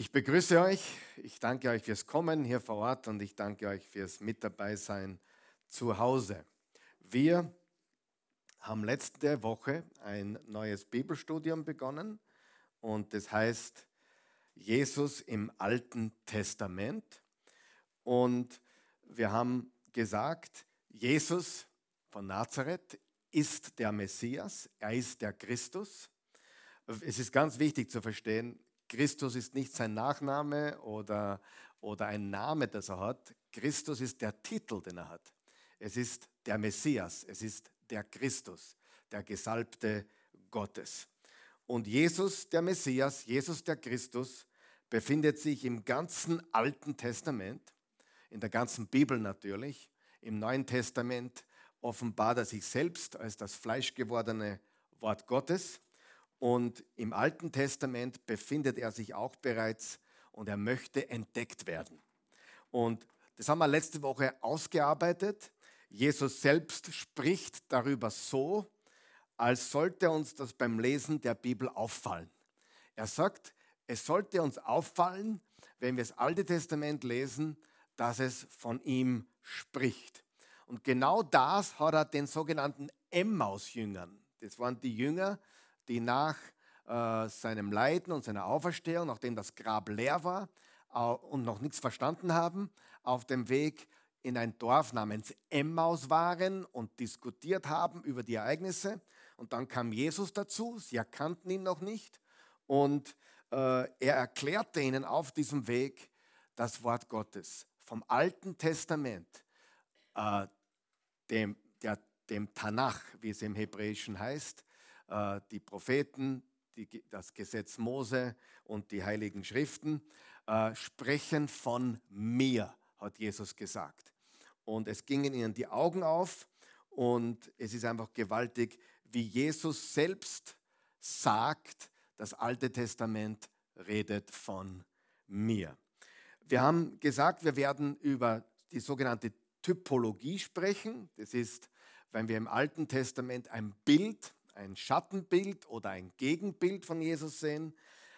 Ich begrüße euch. Ich danke euch fürs Kommen hier vor Ort und ich danke euch fürs Mit dabei sein zu Hause. Wir haben letzte Woche ein neues Bibelstudium begonnen und das heißt Jesus im Alten Testament. Und wir haben gesagt, Jesus von Nazareth ist der Messias, er ist der Christus. Es ist ganz wichtig zu verstehen, Christus ist nicht sein Nachname oder, oder ein Name, das er hat. Christus ist der Titel, den er hat. Es ist der Messias, es ist der Christus, der Gesalbte Gottes. Und Jesus, der Messias, Jesus, der Christus, befindet sich im ganzen Alten Testament, in der ganzen Bibel natürlich. Im Neuen Testament offenbart er sich selbst als das fleischgewordene Wort Gottes. Und im Alten Testament befindet er sich auch bereits und er möchte entdeckt werden. Und das haben wir letzte Woche ausgearbeitet. Jesus selbst spricht darüber so, als sollte uns das beim Lesen der Bibel auffallen. Er sagt, es sollte uns auffallen, wenn wir das Alte Testament lesen, dass es von ihm spricht. Und genau das hat er den sogenannten Emmaus-Jüngern, das waren die Jünger, die nach äh, seinem Leiden und seiner Auferstehung, nachdem das Grab leer war äh, und noch nichts verstanden haben, auf dem Weg in ein Dorf namens Emmaus waren und diskutiert haben über die Ereignisse. Und dann kam Jesus dazu, sie erkannten ihn noch nicht. Und äh, er erklärte ihnen auf diesem Weg das Wort Gottes vom Alten Testament, äh, dem, der, dem Tanach, wie es im Hebräischen heißt, äh, die Propheten, die, das Gesetz Mose und die heiligen Schriften äh, sprechen von mir, hat Jesus gesagt. Und es gingen ihnen die Augen auf und es ist einfach gewaltig, wie Jesus selbst sagt, das Alte Testament redet von mir. Wir haben gesagt, wir werden über die sogenannte Typologie sprechen. Das ist, wenn wir im Alten Testament ein Bild ein Schattenbild oder ein Gegenbild von Jesus sehen.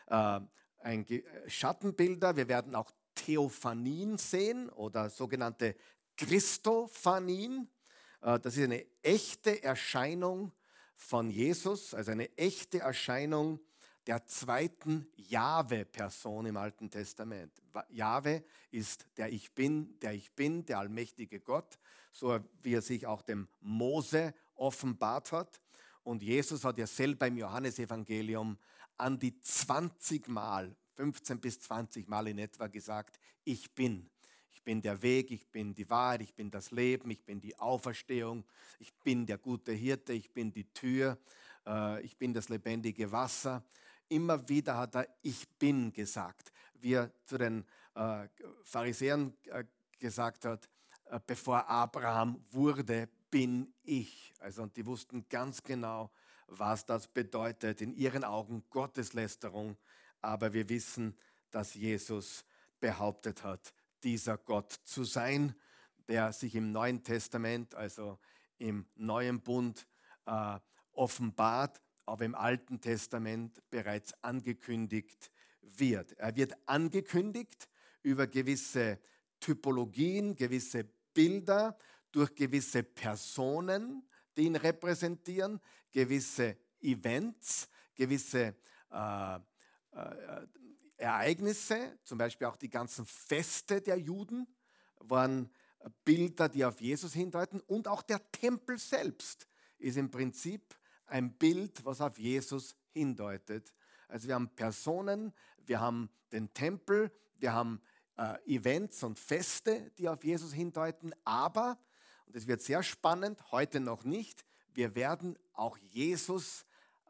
Äh, ein Ge Schattenbilder, wir werden auch Theophanien sehen oder sogenannte Christophanien. Äh, das ist eine echte Erscheinung von Jesus, also eine echte Erscheinung der zweiten Jahwe-Person im Alten Testament. Jahwe ist der Ich Bin, der Ich Bin, der allmächtige Gott, so wie er sich auch dem Mose offenbart hat. Und Jesus hat ja selber im Johannesevangelium an die 20 Mal, 15 bis 20 Mal in etwa gesagt, ich bin. Ich bin der Weg, ich bin die Wahrheit, ich bin das Leben, ich bin die Auferstehung, ich bin der gute Hirte, ich bin die Tür, äh, ich bin das lebendige Wasser. Immer wieder hat er Ich bin gesagt, wie er zu den äh, Pharisäern äh, gesagt hat, bevor Abraham wurde, bin ich. Also und die wussten ganz genau, was das bedeutet. In ihren Augen Gotteslästerung. Aber wir wissen, dass Jesus behauptet hat, dieser Gott zu sein, der sich im Neuen Testament, also im Neuen Bund, äh, offenbart, aber im Alten Testament bereits angekündigt wird. Er wird angekündigt über gewisse Typologien, gewisse Bilder, durch gewisse Personen, die ihn repräsentieren, gewisse Events, gewisse äh, äh, Ereignisse, zum Beispiel auch die ganzen Feste der Juden, waren Bilder, die auf Jesus hindeuten und auch der Tempel selbst ist im Prinzip ein Bild, was auf Jesus hindeutet. Also wir haben Personen, wir haben den Tempel, wir haben äh, Events und Feste, die auf Jesus hindeuten, aber und es wird sehr spannend, heute noch nicht, wir werden auch Jesus,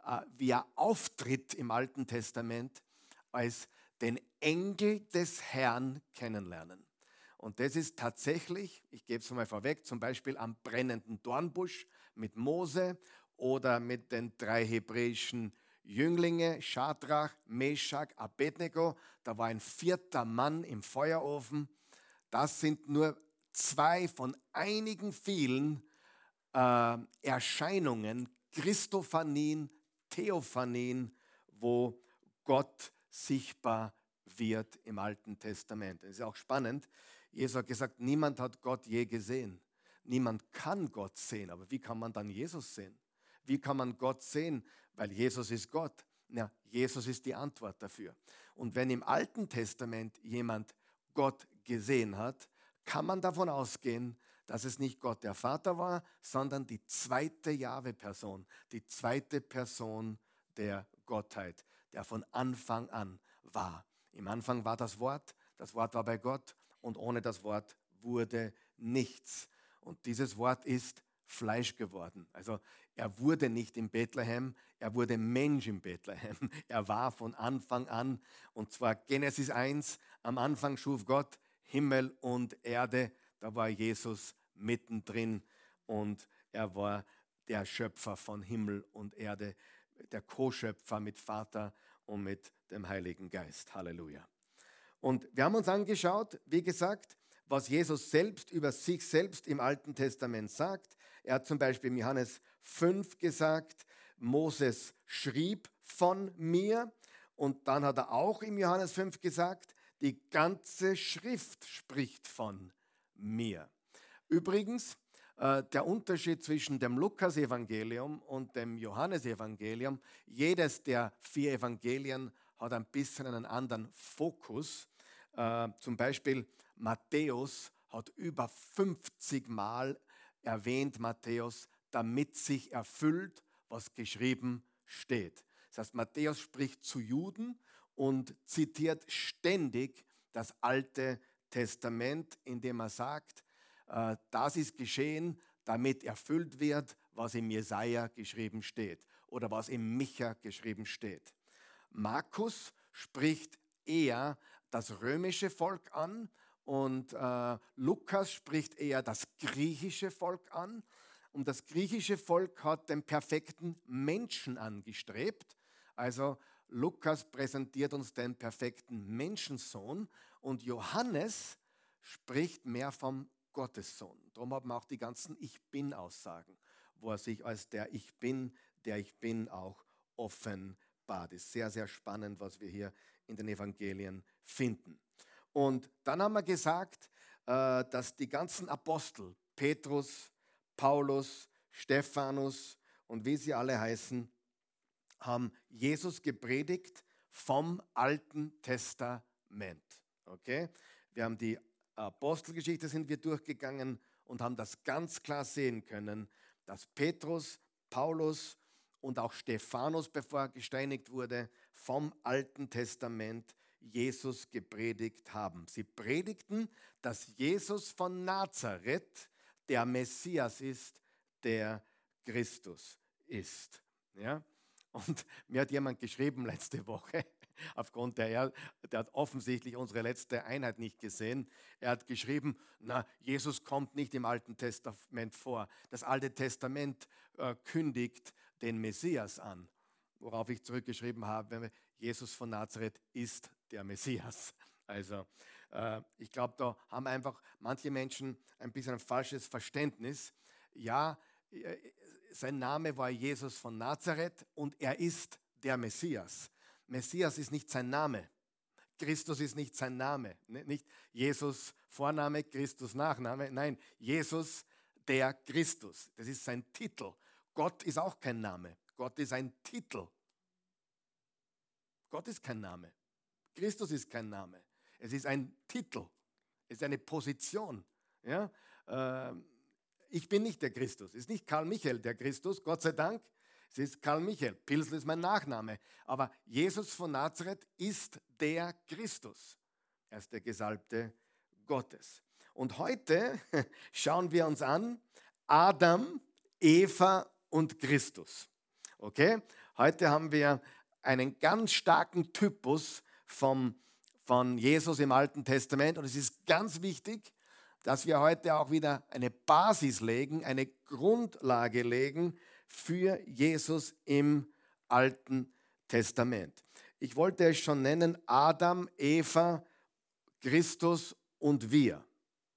äh, wie er auftritt im Alten Testament, als den Engel des Herrn kennenlernen. Und das ist tatsächlich, ich gebe es mal vorweg, zum Beispiel am brennenden Dornbusch mit Mose oder mit den drei hebräischen Jünglinge, Shadrach, Meshach, Abednego. Da war ein vierter Mann im Feuerofen. Das sind nur zwei von einigen vielen äh, Erscheinungen, Christophanien, Theophanien, wo Gott sichtbar wird im Alten Testament. Das ist auch spannend. Jesus hat gesagt, niemand hat Gott je gesehen. Niemand kann Gott sehen. Aber wie kann man dann Jesus sehen? Wie kann man Gott sehen? Weil Jesus ist Gott. Ja, Jesus ist die Antwort dafür. Und wenn im Alten Testament jemand Gott gesehen hat, kann man davon ausgehen, dass es nicht Gott der Vater war, sondern die zweite Jahwe-Person, die zweite Person der Gottheit, der von Anfang an war. Im Anfang war das Wort, das Wort war bei Gott und ohne das Wort wurde nichts. Und dieses Wort ist Fleisch geworden. Also er wurde nicht in Bethlehem, er wurde Mensch in Bethlehem. Er war von Anfang an, und zwar Genesis 1, am Anfang schuf Gott Himmel und Erde, da war Jesus mittendrin und er war der Schöpfer von Himmel und Erde, der Co-Schöpfer mit Vater und mit dem Heiligen Geist. Halleluja. Und wir haben uns angeschaut, wie gesagt, was Jesus selbst über sich selbst im Alten Testament sagt. Er hat zum Beispiel in Johannes 5 gesagt, Moses schrieb von mir. Und dann hat er auch im Johannes 5 gesagt, die ganze Schrift spricht von mir. Übrigens, äh, der Unterschied zwischen dem Lukas-Evangelium und dem Johannesevangelium, jedes der vier Evangelien hat ein bisschen einen anderen Fokus. Äh, zum Beispiel Matthäus hat über 50 Mal erwähnt, Matthäus, damit sich erfüllt, was geschrieben steht. Das heißt, Matthäus spricht zu Juden und zitiert ständig das Alte Testament, indem er sagt, äh, das ist geschehen, damit erfüllt wird, was im Jesaja geschrieben steht oder was im Micha geschrieben steht. Markus spricht eher das römische Volk an und äh, Lukas spricht eher das griechische Volk an. Und das griechische Volk hat den perfekten Menschen angestrebt. Also Lukas präsentiert uns den perfekten Menschensohn und Johannes spricht mehr vom Gottessohn. Darum haben wir auch die ganzen Ich bin-Aussagen, wo er sich als der Ich bin, der Ich bin auch offenbart. Ist sehr, sehr spannend, was wir hier in den Evangelien finden. Und dann haben wir gesagt, äh, dass die ganzen Apostel, Petrus, Paulus, Stephanus und wie sie alle heißen, haben Jesus gepredigt vom Alten Testament. Okay? Wir haben die Apostelgeschichte sind wir durchgegangen und haben das ganz klar sehen können, dass Petrus, Paulus und auch Stephanus, bevor er gesteinigt wurde, vom Alten Testament Jesus gepredigt haben. Sie predigten, dass Jesus von Nazareth der Messias ist, der Christus ist. Ja? Und mir hat jemand geschrieben letzte Woche, aufgrund der, der hat offensichtlich unsere letzte Einheit nicht gesehen. Er hat geschrieben, na, Jesus kommt nicht im Alten Testament vor. Das Alte Testament äh, kündigt den Messias an. Worauf ich zurückgeschrieben habe, Jesus von Nazareth ist der Messias. Also äh, ich glaube, da haben einfach manche Menschen ein bisschen ein falsches Verständnis. Ja, sein Name war Jesus von Nazareth und er ist der Messias. Messias ist nicht sein Name. Christus ist nicht sein Name. Ne, nicht Jesus Vorname, Christus Nachname. Nein, Jesus der Christus. Das ist sein Titel. Gott ist auch kein Name. Gott ist ein Titel. Gott ist kein Name. Christus ist kein Name. Es ist ein Titel. Es ist eine Position. Ja? Ähm, ich bin nicht der Christus. Ist nicht Karl Michael der Christus, Gott sei Dank. Es ist Karl Michael. Pilsel ist mein Nachname. Aber Jesus von Nazareth ist der Christus. Er ist der Gesalbte Gottes. Und heute schauen wir uns an Adam, Eva und Christus. Okay? Heute haben wir einen ganz starken Typus vom, von Jesus im Alten Testament. Und es ist ganz wichtig, dass wir heute auch wieder eine Basis legen, eine Grundlage legen für Jesus im Alten Testament. Ich wollte es schon nennen, Adam, Eva, Christus und wir.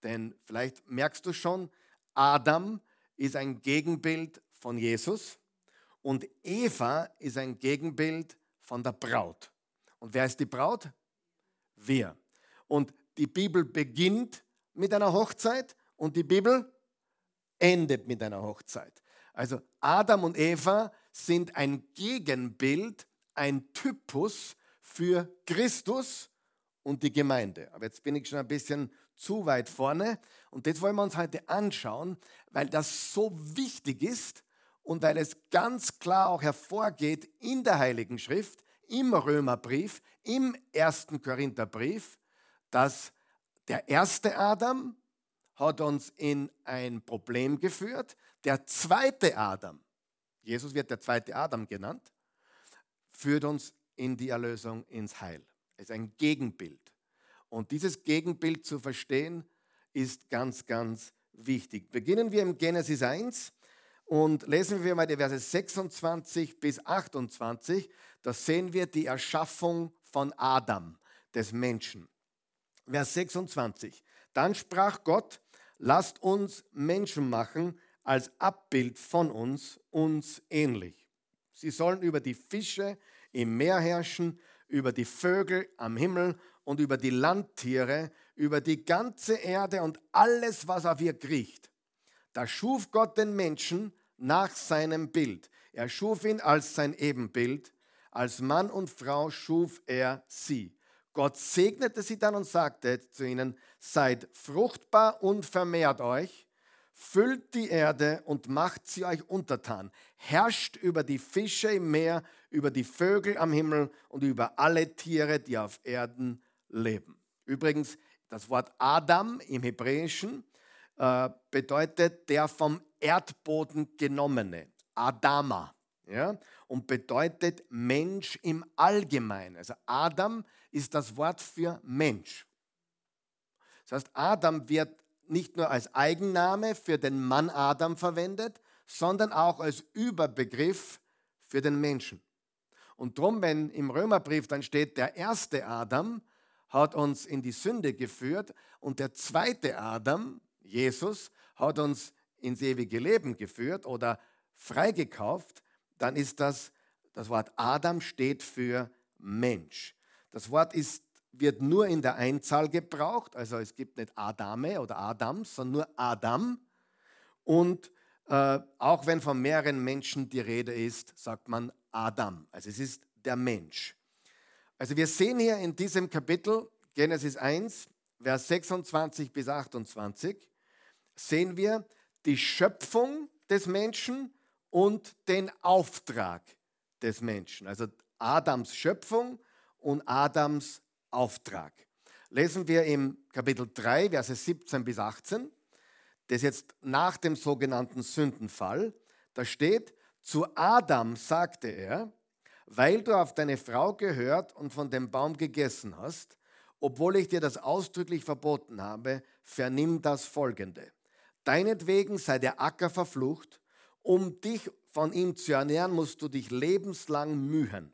Denn vielleicht merkst du schon, Adam ist ein Gegenbild von Jesus und Eva ist ein Gegenbild von der Braut. Und wer ist die Braut? wir. Und die Bibel beginnt mit einer Hochzeit und die Bibel endet mit einer Hochzeit. Also Adam und Eva sind ein Gegenbild, ein Typus für Christus und die Gemeinde. Aber jetzt bin ich schon ein bisschen zu weit vorne und das wollen wir uns heute anschauen, weil das so wichtig ist und weil es ganz klar auch hervorgeht in der Heiligen Schrift, im Römerbrief, im ersten Korintherbrief, dass der erste Adam hat uns in ein Problem geführt, der zweite Adam, Jesus wird der zweite Adam genannt, führt uns in die Erlösung, ins Heil. Es ist ein Gegenbild. Und dieses Gegenbild zu verstehen, ist ganz, ganz wichtig. Beginnen wir im Genesis 1 und lesen wir mal die Verse 26 bis 28. Da sehen wir die Erschaffung von Adam, des Menschen. Vers 26. Dann sprach Gott, lasst uns Menschen machen als Abbild von uns, uns ähnlich. Sie sollen über die Fische im Meer herrschen, über die Vögel am Himmel und über die Landtiere, über die ganze Erde und alles, was auf ihr kriecht. Da schuf Gott den Menschen nach seinem Bild. Er schuf ihn als sein Ebenbild. Als Mann und Frau schuf er sie. Gott segnete sie dann und sagte zu ihnen, seid fruchtbar und vermehrt euch, füllt die Erde und macht sie euch untertan, herrscht über die Fische im Meer, über die Vögel am Himmel und über alle Tiere, die auf Erden leben. Übrigens, das Wort Adam im Hebräischen äh, bedeutet der vom Erdboden genommene, Adama, ja, und bedeutet Mensch im Allgemeinen. Also Adam ist das Wort für Mensch. Das heißt, Adam wird nicht nur als Eigenname für den Mann Adam verwendet, sondern auch als Überbegriff für den Menschen. Und darum, wenn im Römerbrief dann steht, der erste Adam hat uns in die Sünde geführt und der zweite Adam, Jesus, hat uns ins ewige Leben geführt oder freigekauft, dann ist das, das Wort Adam steht für Mensch. Das Wort ist, wird nur in der Einzahl gebraucht, also es gibt nicht Adame oder Adams, sondern nur Adam. Und äh, auch wenn von mehreren Menschen die Rede ist, sagt man Adam. Also es ist der Mensch. Also wir sehen hier in diesem Kapitel, Genesis 1, Vers 26 bis 28, sehen wir die Schöpfung des Menschen und den Auftrag des Menschen. Also Adams Schöpfung und Adams Auftrag. Lesen wir im Kapitel 3, Verse 17 bis 18, das jetzt nach dem sogenannten Sündenfall, da steht, zu Adam sagte er, weil du auf deine Frau gehört und von dem Baum gegessen hast, obwohl ich dir das ausdrücklich verboten habe, vernimm das Folgende. Deinetwegen sei der Acker verflucht, um dich von ihm zu ernähren, musst du dich lebenslang mühen.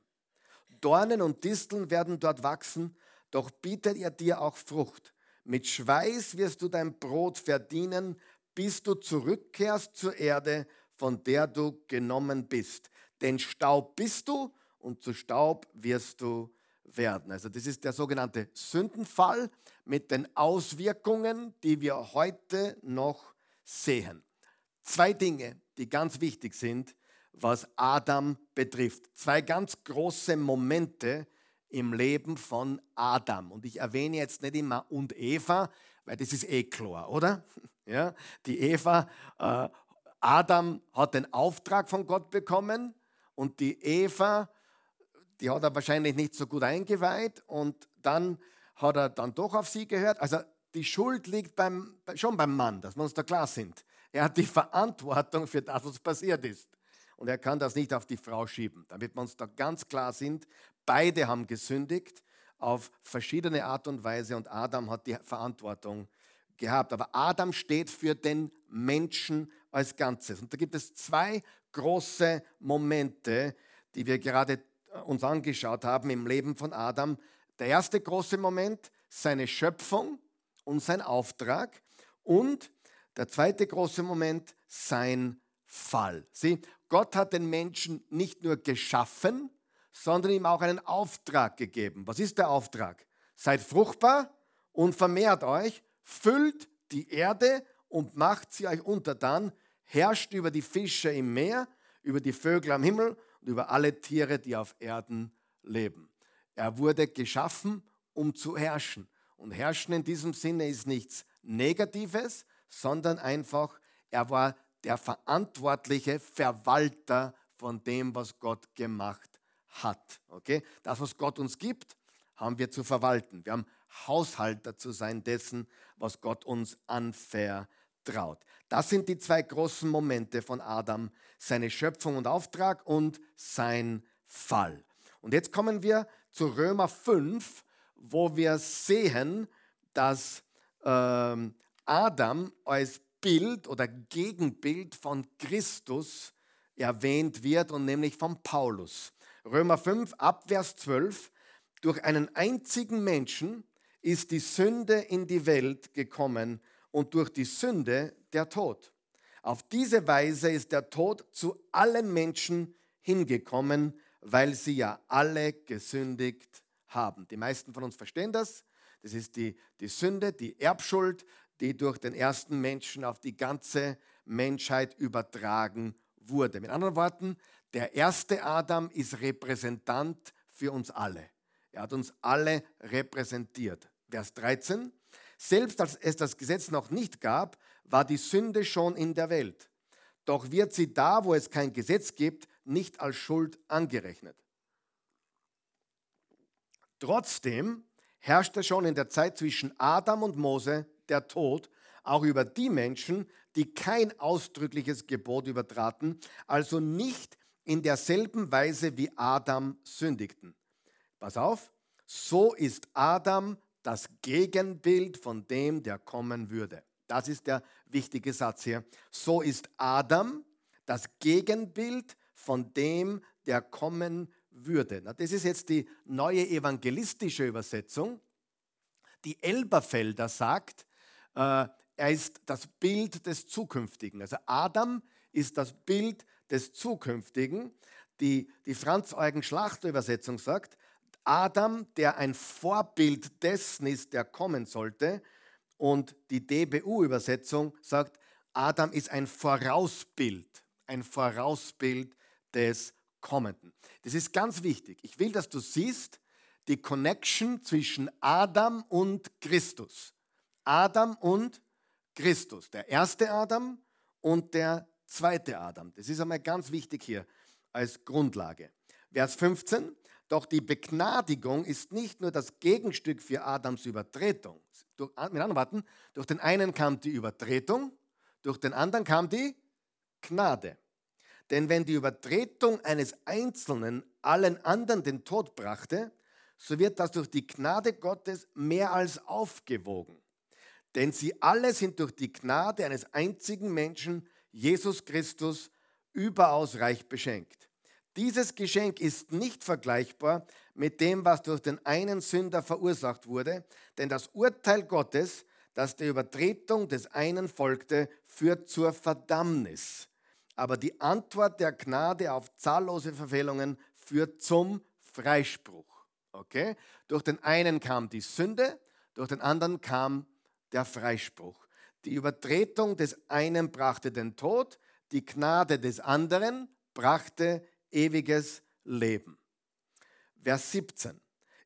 Dornen und Disteln werden dort wachsen, doch bietet er dir auch Frucht. Mit Schweiß wirst du dein Brot verdienen, bis du zurückkehrst zur Erde, von der du genommen bist. Denn Staub bist du und zu Staub wirst du werden. Also das ist der sogenannte Sündenfall mit den Auswirkungen, die wir heute noch sehen. Zwei Dinge, die ganz wichtig sind, was Adam betrifft. Zwei ganz große Momente im Leben von Adam. Und ich erwähne jetzt nicht immer und Eva, weil das ist eh klar, oder? Ja, die Eva, äh, Adam hat den Auftrag von Gott bekommen und die Eva, die hat er wahrscheinlich nicht so gut eingeweiht und dann hat er dann doch auf sie gehört. Also die Schuld liegt beim, schon beim Mann, dass wir uns da klar sind. Er hat die Verantwortung für das, was passiert ist. Und er kann das nicht auf die Frau schieben. Damit wir uns da ganz klar sind, beide haben gesündigt auf verschiedene Art und Weise und Adam hat die Verantwortung gehabt. Aber Adam steht für den Menschen als Ganzes. Und da gibt es zwei große Momente, die wir gerade äh, uns angeschaut haben im Leben von Adam. Der erste große Moment, seine Schöpfung und sein Auftrag. Und der zweite große Moment, sein Fall. Sieh, Gott hat den Menschen nicht nur geschaffen, sondern ihm auch einen Auftrag gegeben. Was ist der Auftrag? seid fruchtbar und vermehrt euch, füllt die Erde und macht sie euch untertan, herrscht über die Fische im Meer, über die Vögel am Himmel und über alle Tiere, die auf Erden leben. Er wurde geschaffen, um zu herrschen. Und herrschen in diesem Sinne ist nichts Negatives, sondern einfach, er war der verantwortliche Verwalter von dem, was Gott gemacht hat. Okay? Das, was Gott uns gibt, haben wir zu verwalten. Wir haben Haushalter zu sein dessen, was Gott uns anvertraut. Das sind die zwei großen Momente von Adam, seine Schöpfung und Auftrag und sein Fall. Und jetzt kommen wir zu Römer 5, wo wir sehen, dass ähm, Adam als Bild oder Gegenbild von Christus erwähnt wird und nämlich von Paulus. Römer 5 Abvers 12. Durch einen einzigen Menschen ist die Sünde in die Welt gekommen und durch die Sünde der Tod. Auf diese Weise ist der Tod zu allen Menschen hingekommen, weil sie ja alle gesündigt haben. Die meisten von uns verstehen das. Das ist die, die Sünde, die Erbschuld, die durch den ersten Menschen auf die ganze Menschheit übertragen wurde. Mit anderen Worten, der erste Adam ist Repräsentant für uns alle. Er hat uns alle repräsentiert. Vers 13. Selbst als es das Gesetz noch nicht gab, war die Sünde schon in der Welt. Doch wird sie da, wo es kein Gesetz gibt, nicht als Schuld angerechnet. Trotzdem herrschte schon in der Zeit zwischen Adam und Mose der Tod, auch über die Menschen, die kein ausdrückliches Gebot übertraten, also nicht in derselben Weise wie Adam sündigten. Pass auf, so ist Adam das Gegenbild von dem, der kommen würde. Das ist der wichtige Satz hier. So ist Adam das Gegenbild von dem, der kommen würde. Na, das ist jetzt die neue evangelistische Übersetzung. Die Elberfelder sagt, er ist das Bild des Zukünftigen. Also Adam ist das Bild des Zukünftigen. Die, die Franz-Eugen-Schlachter-Übersetzung sagt, Adam, der ein Vorbild dessen ist, der kommen sollte. Und die DBU-Übersetzung sagt, Adam ist ein Vorausbild, ein Vorausbild des Kommenden. Das ist ganz wichtig. Ich will, dass du siehst die Connection zwischen Adam und Christus. Adam und Christus. Der erste Adam und der zweite Adam. Das ist einmal ganz wichtig hier als Grundlage. Vers 15. Doch die Begnadigung ist nicht nur das Gegenstück für Adams Übertretung. Durch, mit anderen Worten, durch den einen kam die Übertretung, durch den anderen kam die Gnade. Denn wenn die Übertretung eines Einzelnen allen anderen den Tod brachte, so wird das durch die Gnade Gottes mehr als aufgewogen. Denn sie alle sind durch die Gnade eines einzigen Menschen, Jesus Christus, überaus reich beschenkt. Dieses Geschenk ist nicht vergleichbar mit dem, was durch den einen Sünder verursacht wurde, denn das Urteil Gottes, das der Übertretung des einen folgte, führt zur Verdammnis. Aber die Antwort der Gnade auf zahllose Verfehlungen führt zum Freispruch. Okay? Durch den einen kam die Sünde, durch den anderen kam der Freispruch. Die Übertretung des einen brachte den Tod, die Gnade des anderen brachte ewiges Leben. Vers 17.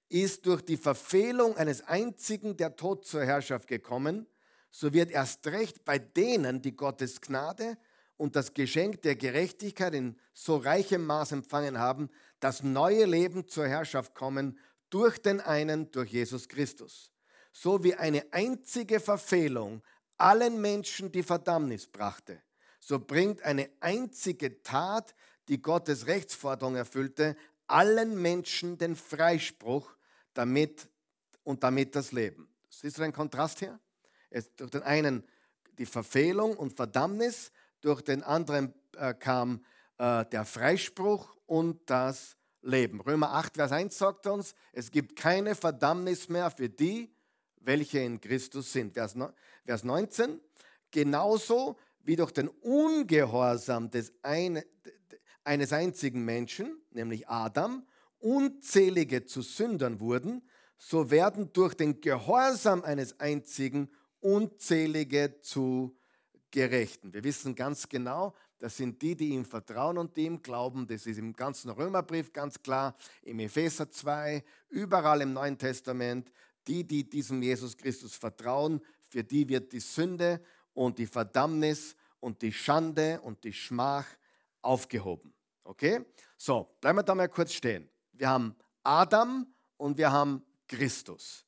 Ist durch die Verfehlung eines einzigen der Tod zur Herrschaft gekommen, so wird erst recht bei denen, die Gottes Gnade und das Geschenk der Gerechtigkeit in so reichem Maß empfangen haben, das neue Leben zur Herrschaft kommen durch den einen, durch Jesus Christus. So wie eine einzige Verfehlung allen Menschen die Verdammnis brachte, so bringt eine einzige Tat, die Gottes Rechtsforderung erfüllte, allen Menschen den Freispruch damit und damit das Leben. Siehst du den Kontrast hier? Es, durch den einen die Verfehlung und Verdammnis, durch den anderen äh, kam äh, der Freispruch und das Leben. Römer 8, Vers 1 sagt uns, es gibt keine Verdammnis mehr für die, welche in Christus sind. Vers, Vers 19, genauso wie durch den Ungehorsam des eine, eines einzigen Menschen, nämlich Adam, unzählige zu Sündern wurden, so werden durch den Gehorsam eines einzigen unzählige zu Gerechten. Wir wissen ganz genau, das sind die, die ihm vertrauen und die ihm glauben. Das ist im ganzen Römerbrief ganz klar, im Epheser 2, überall im Neuen Testament. Die, die diesem Jesus Christus vertrauen, für die wird die Sünde und die Verdammnis und die Schande und die Schmach aufgehoben. Okay? So, bleiben wir da mal kurz stehen. Wir haben Adam und wir haben Christus.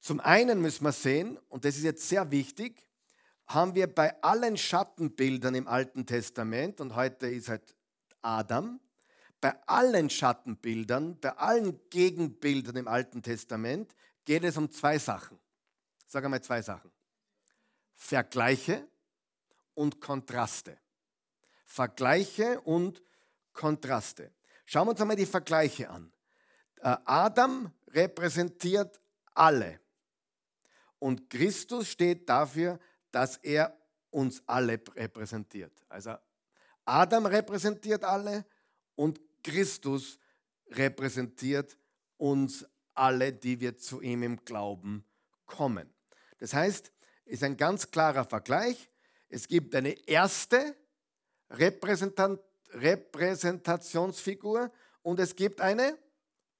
Zum einen müssen wir sehen, und das ist jetzt sehr wichtig, haben wir bei allen Schattenbildern im Alten Testament, und heute ist halt Adam, bei allen Schattenbildern, bei allen Gegenbildern im Alten Testament geht es um zwei Sachen. Sag einmal zwei Sachen. Vergleiche und Kontraste. Vergleiche und Kontraste. Schauen wir uns einmal die Vergleiche an. Äh, Adam repräsentiert alle. Und Christus steht dafür, dass er uns alle repräsentiert. Also Adam repräsentiert alle und Christus repräsentiert uns alle, die wir zu ihm im Glauben kommen. Das heißt, ist ein ganz klarer Vergleich. Es gibt eine erste Repräsentationsfigur und es gibt eine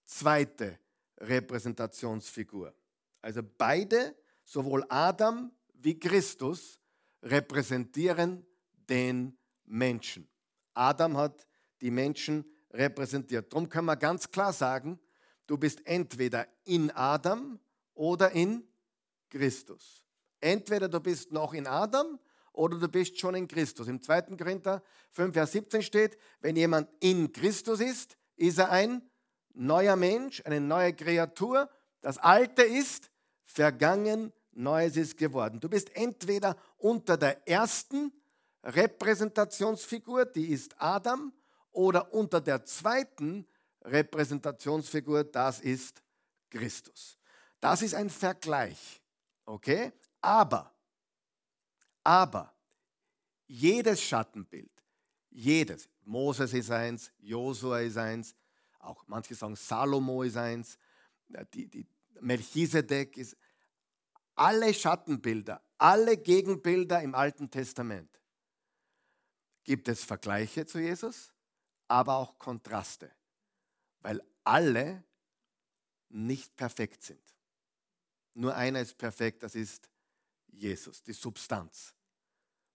zweite Repräsentationsfigur. Also beide, sowohl Adam wie Christus, repräsentieren den Menschen. Adam hat die Menschen repräsentiert. Darum kann man ganz klar sagen, du bist entweder in Adam oder in Christus. Entweder du bist noch in Adam oder du bist schon in Christus. Im 2. Korinther 5, Vers 17 steht, wenn jemand in Christus ist, ist er ein neuer Mensch, eine neue Kreatur. Das Alte ist vergangen, Neues ist geworden. Du bist entweder unter der ersten Repräsentationsfigur, die ist Adam, oder unter der zweiten Repräsentationsfigur, das ist Christus. Das ist ein Vergleich. Okay? Aber, aber, jedes Schattenbild, jedes, Moses ist eins, Josua ist eins, auch manche sagen Salomo ist eins, die, die Melchisedek ist, alle Schattenbilder, alle Gegenbilder im Alten Testament gibt es Vergleiche zu Jesus, aber auch Kontraste, weil alle nicht perfekt sind. Nur einer ist perfekt, das ist Jesus, die Substanz.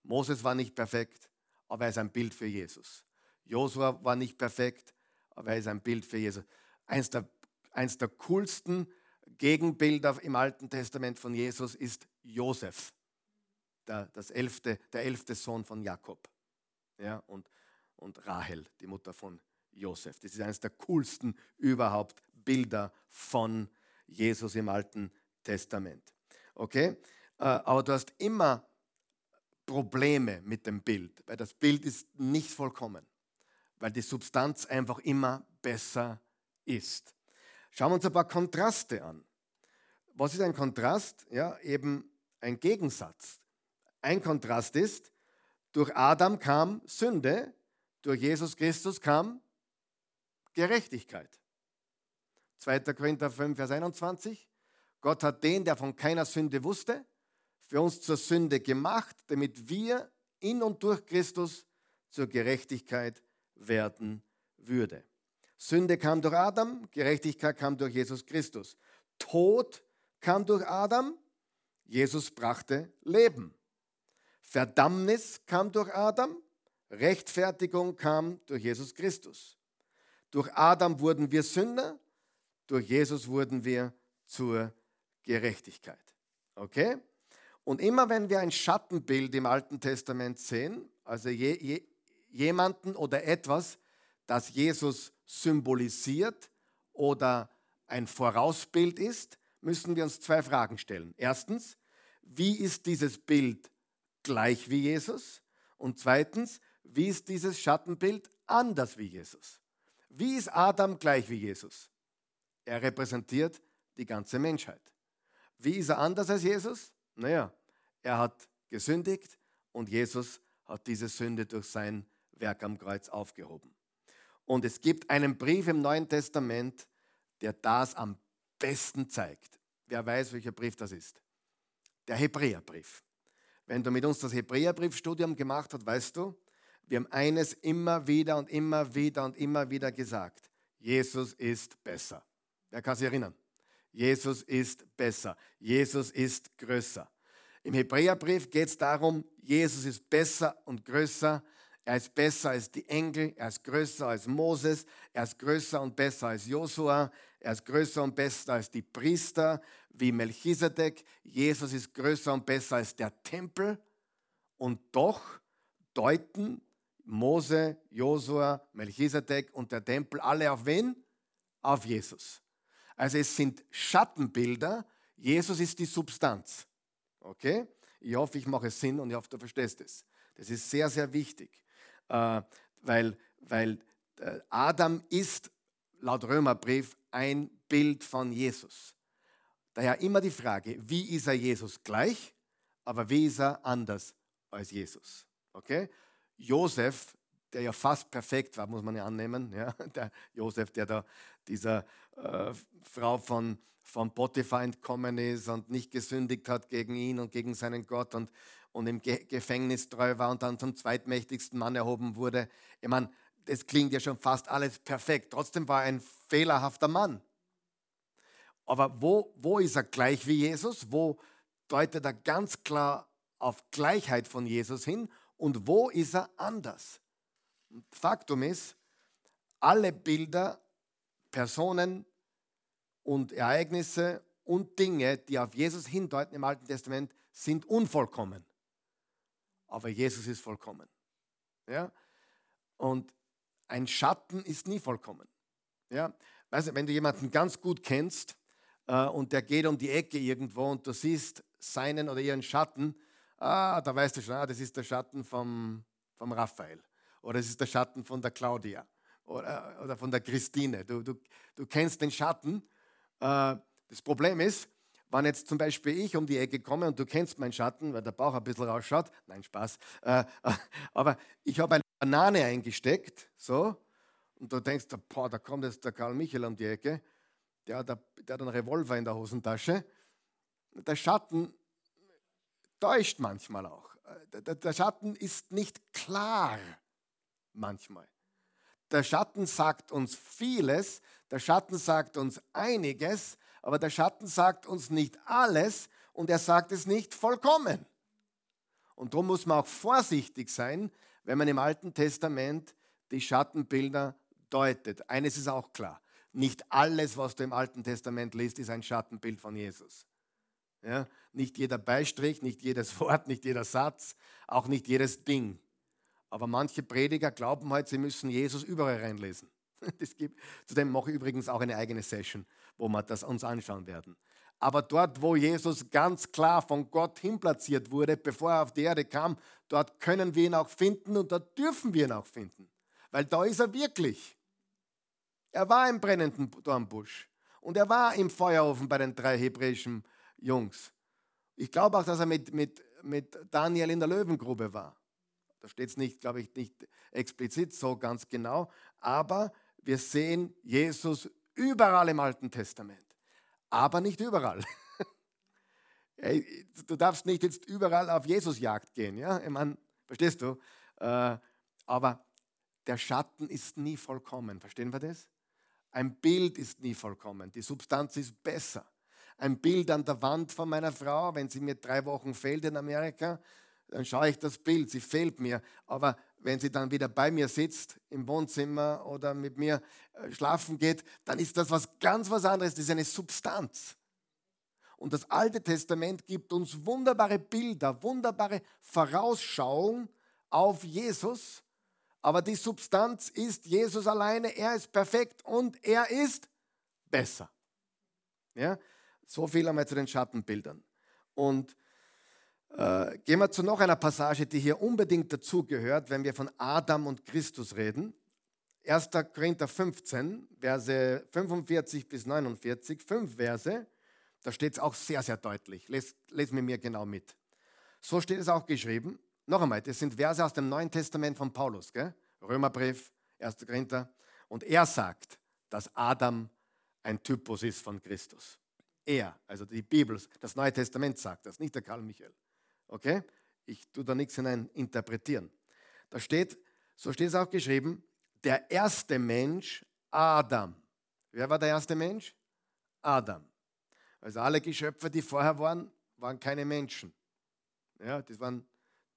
Moses war nicht perfekt, aber er ist ein Bild für Jesus. Josua war nicht perfekt, aber er ist ein Bild für Jesus. Eins der, eins der coolsten Gegenbilder im Alten Testament von Jesus ist Josef, der, das elfte, der elfte Sohn von Jakob ja, und, und Rahel, die Mutter von Josef. Das ist eines der coolsten überhaupt Bilder von Jesus im Alten Testament. Okay? Äh, aber du hast immer Probleme mit dem Bild, weil das Bild ist nicht vollkommen, weil die Substanz einfach immer besser ist. Schauen wir uns ein paar Kontraste an. Was ist ein Kontrast? Ja, eben ein Gegensatz. Ein Kontrast ist, durch Adam kam Sünde, durch Jesus Christus kam Gerechtigkeit. 2. Korinther 5, Vers 21. Gott hat den, der von keiner Sünde wusste, für uns zur Sünde gemacht, damit wir in und durch Christus zur Gerechtigkeit werden würde. Sünde kam durch Adam, Gerechtigkeit kam durch Jesus Christus. Tod kam durch Adam, Jesus brachte Leben. Verdammnis kam durch Adam, Rechtfertigung kam durch Jesus Christus. Durch Adam wurden wir Sünder, durch Jesus wurden wir zur Gerechtigkeit. Okay? Und immer wenn wir ein Schattenbild im Alten Testament sehen, also je, je, jemanden oder etwas, das Jesus symbolisiert oder ein Vorausbild ist, müssen wir uns zwei Fragen stellen. Erstens, wie ist dieses Bild gleich wie Jesus? Und zweitens, wie ist dieses Schattenbild anders wie Jesus? Wie ist Adam gleich wie Jesus? Er repräsentiert die ganze Menschheit. Wie ist er anders als Jesus? Naja, er hat gesündigt und Jesus hat diese Sünde durch sein Werk am Kreuz aufgehoben. Und es gibt einen Brief im Neuen Testament, der das am besten zeigt. Wer weiß, welcher Brief das ist? Der Hebräerbrief. Wenn du mit uns das Hebräerbriefstudium gemacht hast, weißt du, wir haben eines immer wieder und immer wieder und immer wieder gesagt. Jesus ist besser. Wer kann sich erinnern? Jesus ist besser. Jesus ist größer. Im Hebräerbrief geht es darum, Jesus ist besser und größer. Er ist besser als die Engel, er ist größer als Moses, er ist größer und besser als Josua, er ist größer und besser als die Priester wie Melchisedek. Jesus ist größer und besser als der Tempel. Und doch deuten Mose, Josua, Melchisedek und der Tempel alle auf wen? Auf Jesus. Also es sind Schattenbilder. Jesus ist die Substanz. Okay? Ich hoffe, ich mache Sinn und ich hoffe, du verstehst es. Das ist sehr, sehr wichtig, äh, weil, weil äh, Adam ist laut Römerbrief ein Bild von Jesus. Daher immer die Frage, wie ist er Jesus gleich, aber wie ist er anders als Jesus? Okay? Josef, der ja fast perfekt war, muss man ja annehmen, ja? der Josef, der da dieser äh, Frau von, von Potiphar entkommen ist und nicht gesündigt hat gegen ihn und gegen seinen Gott und, und im Ge Gefängnis treu war und dann zum zweitmächtigsten Mann erhoben wurde. Ich meine, das klingt ja schon fast alles perfekt. Trotzdem war er ein fehlerhafter Mann. Aber wo, wo ist er gleich wie Jesus? Wo deutet er ganz klar auf Gleichheit von Jesus hin? Und wo ist er anders? Faktum ist, alle Bilder, Personen und Ereignisse und Dinge, die auf Jesus hindeuten im Alten Testament, sind unvollkommen. Aber Jesus ist vollkommen. Ja? Und ein Schatten ist nie vollkommen. Ja? Weißt du, wenn du jemanden ganz gut kennst äh, und der geht um die Ecke irgendwo und du siehst seinen oder ihren Schatten, ah, da weißt du schon, ah, das ist der Schatten vom, vom Raphael oder das ist der Schatten von der Claudia oder, oder von der Christine. Du, du, du kennst den Schatten. Äh, das Problem ist, wenn jetzt zum Beispiel ich um die Ecke komme und du kennst meinen Schatten, weil der Bauch ein bisschen rausschaut, nein, Spaß, äh, aber ich habe eine Banane eingesteckt, so, und du denkst, boah, da kommt jetzt der Karl Michael um die Ecke, der hat, der hat einen Revolver in der Hosentasche. Der Schatten täuscht manchmal auch. Der Schatten ist nicht klar manchmal. Der Schatten sagt uns vieles, der Schatten sagt uns einiges, aber der Schatten sagt uns nicht alles und er sagt es nicht vollkommen. Und darum muss man auch vorsichtig sein, wenn man im Alten Testament die Schattenbilder deutet. Eines ist auch klar, nicht alles, was du im Alten Testament liest, ist ein Schattenbild von Jesus. Ja? Nicht jeder Beistrich, nicht jedes Wort, nicht jeder Satz, auch nicht jedes Ding. Aber manche Prediger glauben halt, sie müssen Jesus überall reinlesen. Das gibt, zudem mache ich übrigens auch eine eigene Session, wo wir das uns anschauen werden. Aber dort, wo Jesus ganz klar von Gott hinplatziert wurde, bevor er auf die Erde kam, dort können wir ihn auch finden und dort dürfen wir ihn auch finden. Weil da ist er wirklich. Er war im brennenden Dornbusch und er war im Feuerofen bei den drei hebräischen Jungs. Ich glaube auch, dass er mit, mit, mit Daniel in der Löwengrube war. Da steht es nicht, glaube ich, nicht explizit so ganz genau, aber wir sehen Jesus überall im Alten Testament, aber nicht überall. du darfst nicht jetzt überall auf Jesusjagd gehen, ja? Ich meine, verstehst du? Äh, aber der Schatten ist nie vollkommen. Verstehen wir das? Ein Bild ist nie vollkommen. Die Substanz ist besser. Ein Bild an der Wand von meiner Frau, wenn sie mir drei Wochen fehlt in Amerika, dann schaue ich das Bild, sie fehlt mir. Aber wenn sie dann wieder bei mir sitzt im Wohnzimmer oder mit mir äh, schlafen geht, dann ist das was ganz was anderes. Das ist eine Substanz. Und das Alte Testament gibt uns wunderbare Bilder, wunderbare Vorausschauungen auf Jesus. Aber die Substanz ist Jesus alleine. Er ist perfekt und er ist besser. Ja? So viel einmal zu den Schattenbildern. Und äh, gehen wir zu noch einer Passage, die hier unbedingt dazugehört, wenn wir von Adam und Christus reden. 1. Korinther 15, Verse 45 bis 49, fünf Verse, da steht es auch sehr, sehr deutlich. Lest mir mir genau mit. So steht es auch geschrieben. Noch einmal, das sind Verse aus dem Neuen Testament von Paulus, gell? Römerbrief, 1. Korinther. Und er sagt, dass Adam ein Typus ist von Christus. Er, also die Bibel, das Neue Testament sagt das, nicht der Karl Michael. Okay? Ich tue da nichts hinein interpretieren. Da steht, so steht es auch geschrieben, der erste Mensch, Adam. Wer war der erste Mensch? Adam. Also alle Geschöpfe, die vorher waren, waren keine Menschen. Ja, das waren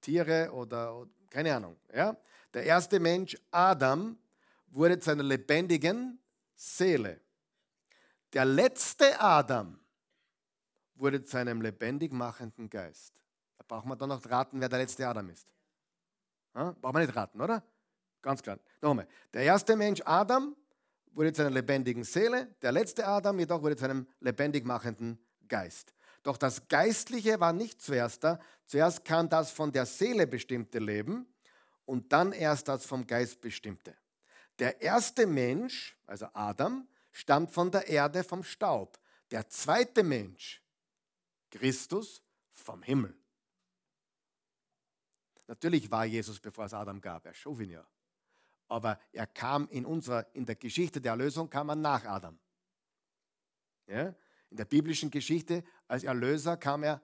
Tiere oder, keine Ahnung. Ja? Der erste Mensch, Adam, wurde zu einer lebendigen Seele. Der letzte Adam wurde zu einem lebendig machenden Geist. Da braucht man dann noch raten, wer der letzte Adam ist. Ja? Braucht man nicht raten, oder? Ganz klar. Nochmal. Der erste Mensch, Adam, wurde zu einer lebendigen Seele. Der letzte Adam jedoch wurde zu einem lebendig machenden Geist. Doch das Geistliche war nicht zuerst da. Zuerst kam das von der Seele bestimmte Leben und dann erst das vom Geist bestimmte. Der erste Mensch, also Adam, stammt von der Erde, vom Staub. Der zweite Mensch, Christus, vom Himmel. Natürlich war Jesus, bevor es Adam gab, er schuf ihn ja. Aber er kam in unserer, in der Geschichte der Erlösung kam er nach Adam. Ja? In der biblischen Geschichte als Erlöser kam er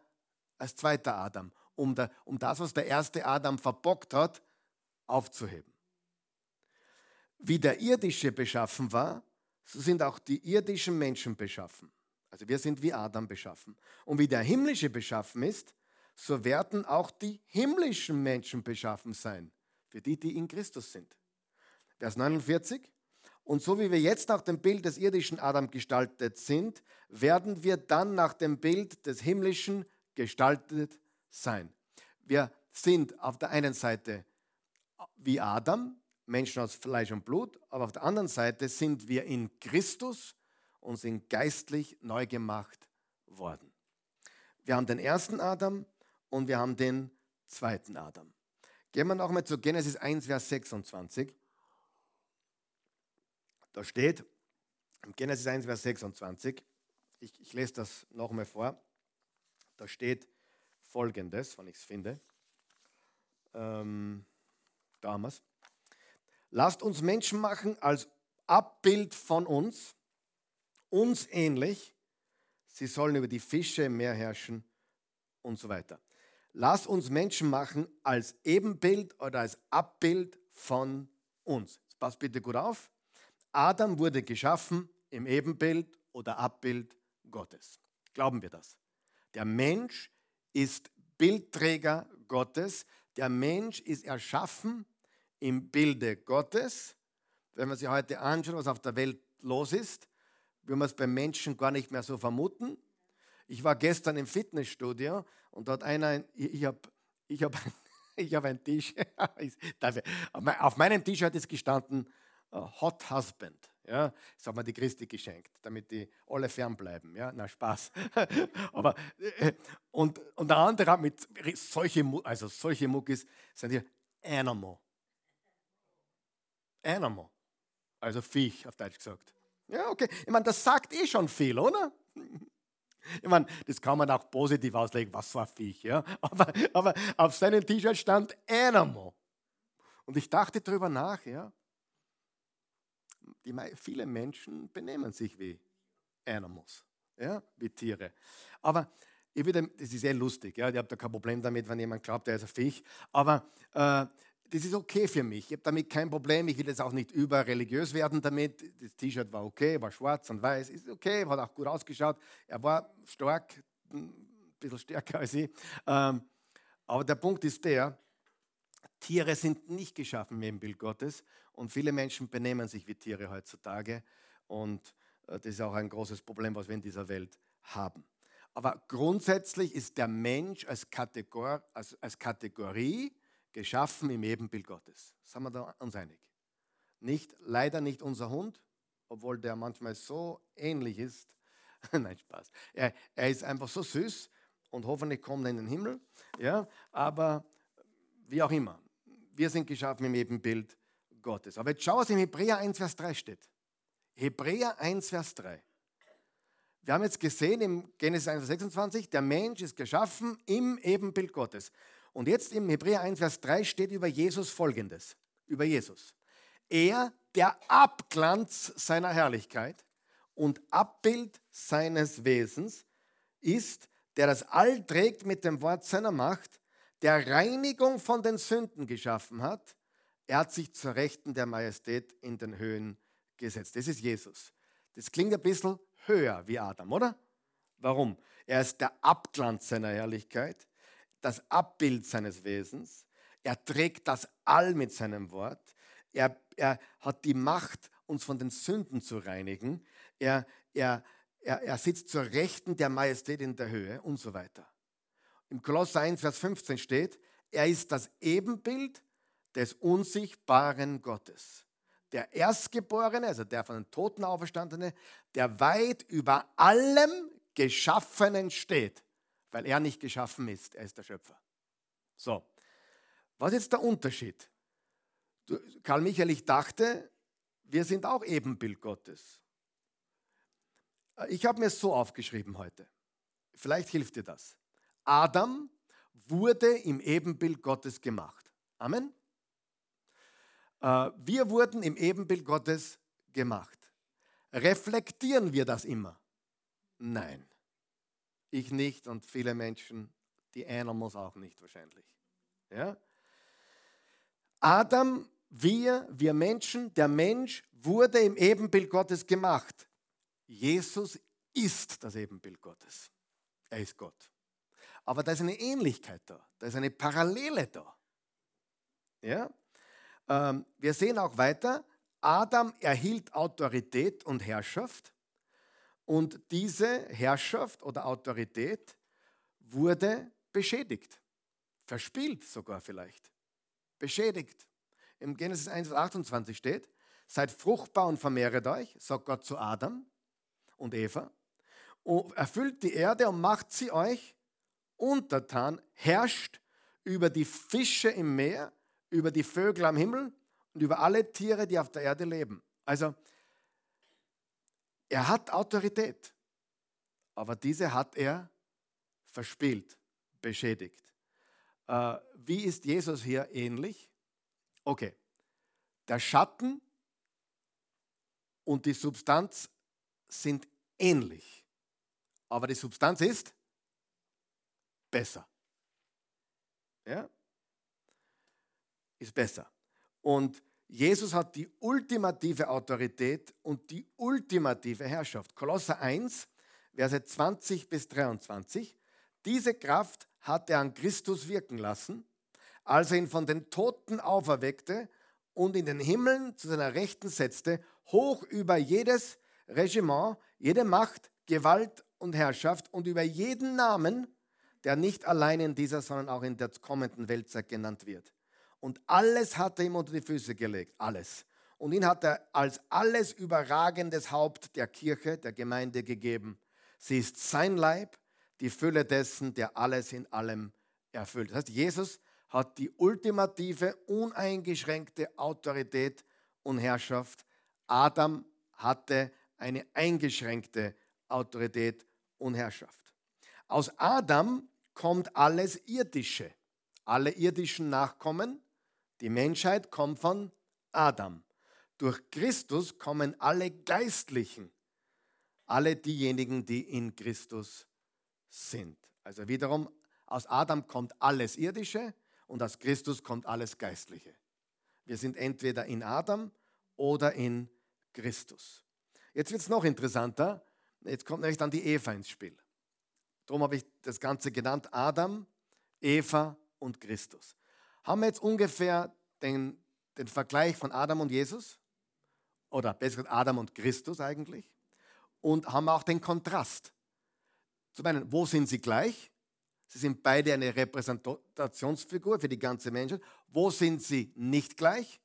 als zweiter Adam, um, der, um das, was der erste Adam verbockt hat, aufzuheben. Wie der irdische beschaffen war, so sind auch die irdischen Menschen beschaffen. Also wir sind wie Adam beschaffen. Und wie der himmlische beschaffen ist, so werden auch die himmlischen Menschen beschaffen sein, für die, die in Christus sind. Vers 49. Und so wie wir jetzt nach dem Bild des irdischen Adam gestaltet sind, werden wir dann nach dem Bild des himmlischen gestaltet sein. Wir sind auf der einen Seite wie Adam, Menschen aus Fleisch und Blut, aber auf der anderen Seite sind wir in Christus und sind geistlich neu gemacht worden. Wir haben den ersten Adam und wir haben den zweiten Adam. Gehen wir nochmal zu Genesis 1, Vers 26. Da steht, im Genesis 1, Vers 26, ich, ich lese das nochmal vor, da steht folgendes, wenn ich es finde, ähm, damals. Lasst uns Menschen machen als Abbild von uns, uns ähnlich. Sie sollen über die Fische im Meer herrschen und so weiter. Lasst uns Menschen machen als Ebenbild oder als Abbild von uns. Passt bitte gut auf. Adam wurde geschaffen im Ebenbild oder Abbild Gottes. Glauben wir das? Der Mensch ist Bildträger Gottes. Der Mensch ist erschaffen im Bilde Gottes. Wenn man sich heute anschaut, was auf der Welt los ist, will man es beim Menschen gar nicht mehr so vermuten. Ich war gestern im Fitnessstudio und dort einer, ich habe ich hab, ich hab ein T-Shirt, auf meinem T-Shirt ist gestanden, Hot Husband. Ja, das hat mir die Christi geschenkt, damit die alle fernbleiben. Ja, na Spaß. Aber, äh, und, und der andere hat mit solche, also solche Muckis, sind hier Animal. Animal. Also Viech, auf Deutsch gesagt. Ja, okay. Ich meine, das sagt eh schon viel, oder? Ich meine, das kann man auch positiv auslegen, was für ein Viech. Ja? Aber, aber auf seinem T-Shirt stand Animal. Und ich dachte darüber nach, ja die, viele Menschen benehmen sich wie Animals, ja, wie Tiere. Aber ich würde, das ist sehr lustig, ja, ich habe da kein Problem damit, wenn jemand glaubt, er ist ein Fisch, aber äh, das ist okay für mich. Ich habe damit kein Problem. Ich will jetzt auch nicht überreligiös werden damit. Das T-Shirt war okay, war schwarz und weiß, ist okay, hat auch gut ausgeschaut. Er war stark, ein bisschen stärker als ich. Ähm, aber der Punkt ist der, Tiere sind nicht geschaffen dem Bild Gottes und viele Menschen benehmen sich wie Tiere heutzutage und äh, das ist auch ein großes Problem, was wir in dieser Welt haben. Aber grundsätzlich ist der Mensch als, Kategor, als, als Kategorie geschaffen im Ebenbild Gottes. Sind wir da uns einig? Nicht, leider nicht unser Hund, obwohl der manchmal so ähnlich ist. Nein, Spaß. Er, er, ist einfach so süß und hoffentlich kommt er in den Himmel. Ja, aber wie auch immer. Wir sind geschaffen im Ebenbild Gottes. Aber jetzt schau, was in Hebräer 1, Vers 3 steht. Hebräer 1, Vers 3. Wir haben jetzt gesehen im Genesis 1, Vers 26, der Mensch ist geschaffen im Ebenbild Gottes. Und jetzt im Hebräer 1, Vers 3 steht über Jesus folgendes. Über Jesus. Er, der Abglanz seiner Herrlichkeit und Abbild seines Wesens ist, der das All trägt mit dem Wort seiner Macht, der Reinigung von den Sünden geschaffen hat. Er hat sich zur Rechten der Majestät in den Höhen gesetzt. Das ist Jesus. Das klingt ein bisschen höher wie Adam, oder? Warum? Er ist der Abglanz seiner Herrlichkeit, das Abbild seines Wesens. Er trägt das All mit seinem Wort. Er, er hat die Macht, uns von den Sünden zu reinigen. Er, er, er, er sitzt zur Rechten der Majestät in der Höhe und so weiter. Im Kolosser 1, Vers 15 steht, er ist das Ebenbild des unsichtbaren Gottes. Der Erstgeborene, also der von den Toten auferstandene, der weit über allem Geschaffenen steht, weil er nicht geschaffen ist, er ist der Schöpfer. So, was ist der Unterschied? Karl Michael, ich dachte, wir sind auch Ebenbild Gottes. Ich habe mir es so aufgeschrieben heute. Vielleicht hilft dir das. Adam wurde im Ebenbild Gottes gemacht. Amen. Äh, wir wurden im Ebenbild Gottes gemacht. Reflektieren wir das immer? Nein. Ich nicht und viele Menschen, die Animals auch nicht wahrscheinlich. Ja? Adam, wir, wir Menschen, der Mensch wurde im Ebenbild Gottes gemacht. Jesus ist das Ebenbild Gottes. Er ist Gott. Aber da ist eine Ähnlichkeit da, da ist eine Parallele da. Ja? Ähm, wir sehen auch weiter, Adam erhielt Autorität und Herrschaft und diese Herrschaft oder Autorität wurde beschädigt, verspielt sogar vielleicht, beschädigt. Im Genesis 1, 28 steht, seid fruchtbar und vermehret euch, sagt Gott zu Adam und Eva, und erfüllt die Erde und macht sie euch untertan, herrscht über die Fische im Meer, über die Vögel am Himmel und über alle Tiere, die auf der Erde leben. Also, er hat Autorität, aber diese hat er verspielt, beschädigt. Äh, wie ist Jesus hier ähnlich? Okay, der Schatten und die Substanz sind ähnlich, aber die Substanz ist besser. Ja? Ist besser. Und Jesus hat die ultimative Autorität und die ultimative Herrschaft. Kolosser 1, Verse 20 bis 23. Diese Kraft hat er an Christus wirken lassen, als er ihn von den Toten auferweckte und in den Himmeln zu seiner Rechten setzte, hoch über jedes Regiment, jede Macht, Gewalt und Herrschaft und über jeden Namen, der nicht allein in dieser, sondern auch in der kommenden Weltzeit genannt wird. Und alles hat er ihm unter die Füße gelegt, alles. Und ihn hat er als alles überragendes Haupt der Kirche, der Gemeinde gegeben. Sie ist sein Leib, die Fülle dessen, der alles in allem erfüllt. Das heißt, Jesus hat die ultimative, uneingeschränkte Autorität und Herrschaft. Adam hatte eine eingeschränkte Autorität und Herrschaft. Aus Adam kommt alles Irdische. Alle irdischen Nachkommen die Menschheit kommt von Adam. Durch Christus kommen alle Geistlichen, alle diejenigen, die in Christus sind. Also wiederum, aus Adam kommt alles Irdische und aus Christus kommt alles Geistliche. Wir sind entweder in Adam oder in Christus. Jetzt wird es noch interessanter. Jetzt kommt nämlich dann die Eva ins Spiel. Darum habe ich das Ganze genannt Adam, Eva und Christus haben wir jetzt ungefähr den, den Vergleich von Adam und Jesus, oder besser gesagt Adam und Christus eigentlich, und haben auch den Kontrast. Zum einen, wo sind sie gleich? Sie sind beide eine Repräsentationsfigur für die ganze Menschheit. Wo sind sie nicht gleich?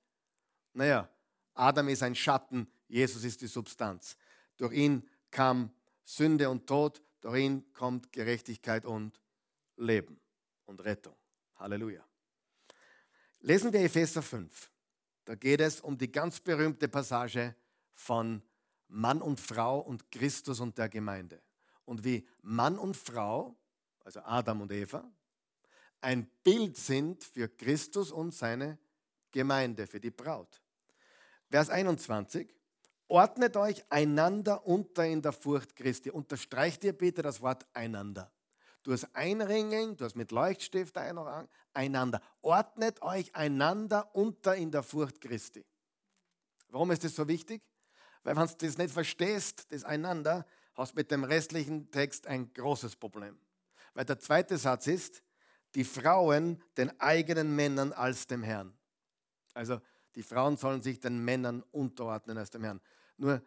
Naja, Adam ist ein Schatten, Jesus ist die Substanz. Durch ihn kam Sünde und Tod, durch ihn kommt Gerechtigkeit und Leben und Rettung. Halleluja. Lesen wir Epheser 5. Da geht es um die ganz berühmte Passage von Mann und Frau und Christus und der Gemeinde. Und wie Mann und Frau, also Adam und Eva, ein Bild sind für Christus und seine Gemeinde, für die Braut. Vers 21. ordnet euch einander unter in der Furcht Christi. Unterstreicht dir bitte das Wort einander. Du hast Einringen, du hast mit Leuchtstift einander. Ordnet euch einander unter in der Furcht Christi. Warum ist das so wichtig? Weil wenn du das nicht verstehst, das einander, hast du mit dem restlichen Text ein großes Problem. Weil der zweite Satz ist, die Frauen den eigenen Männern als dem Herrn. Also die Frauen sollen sich den Männern unterordnen als dem Herrn. Nur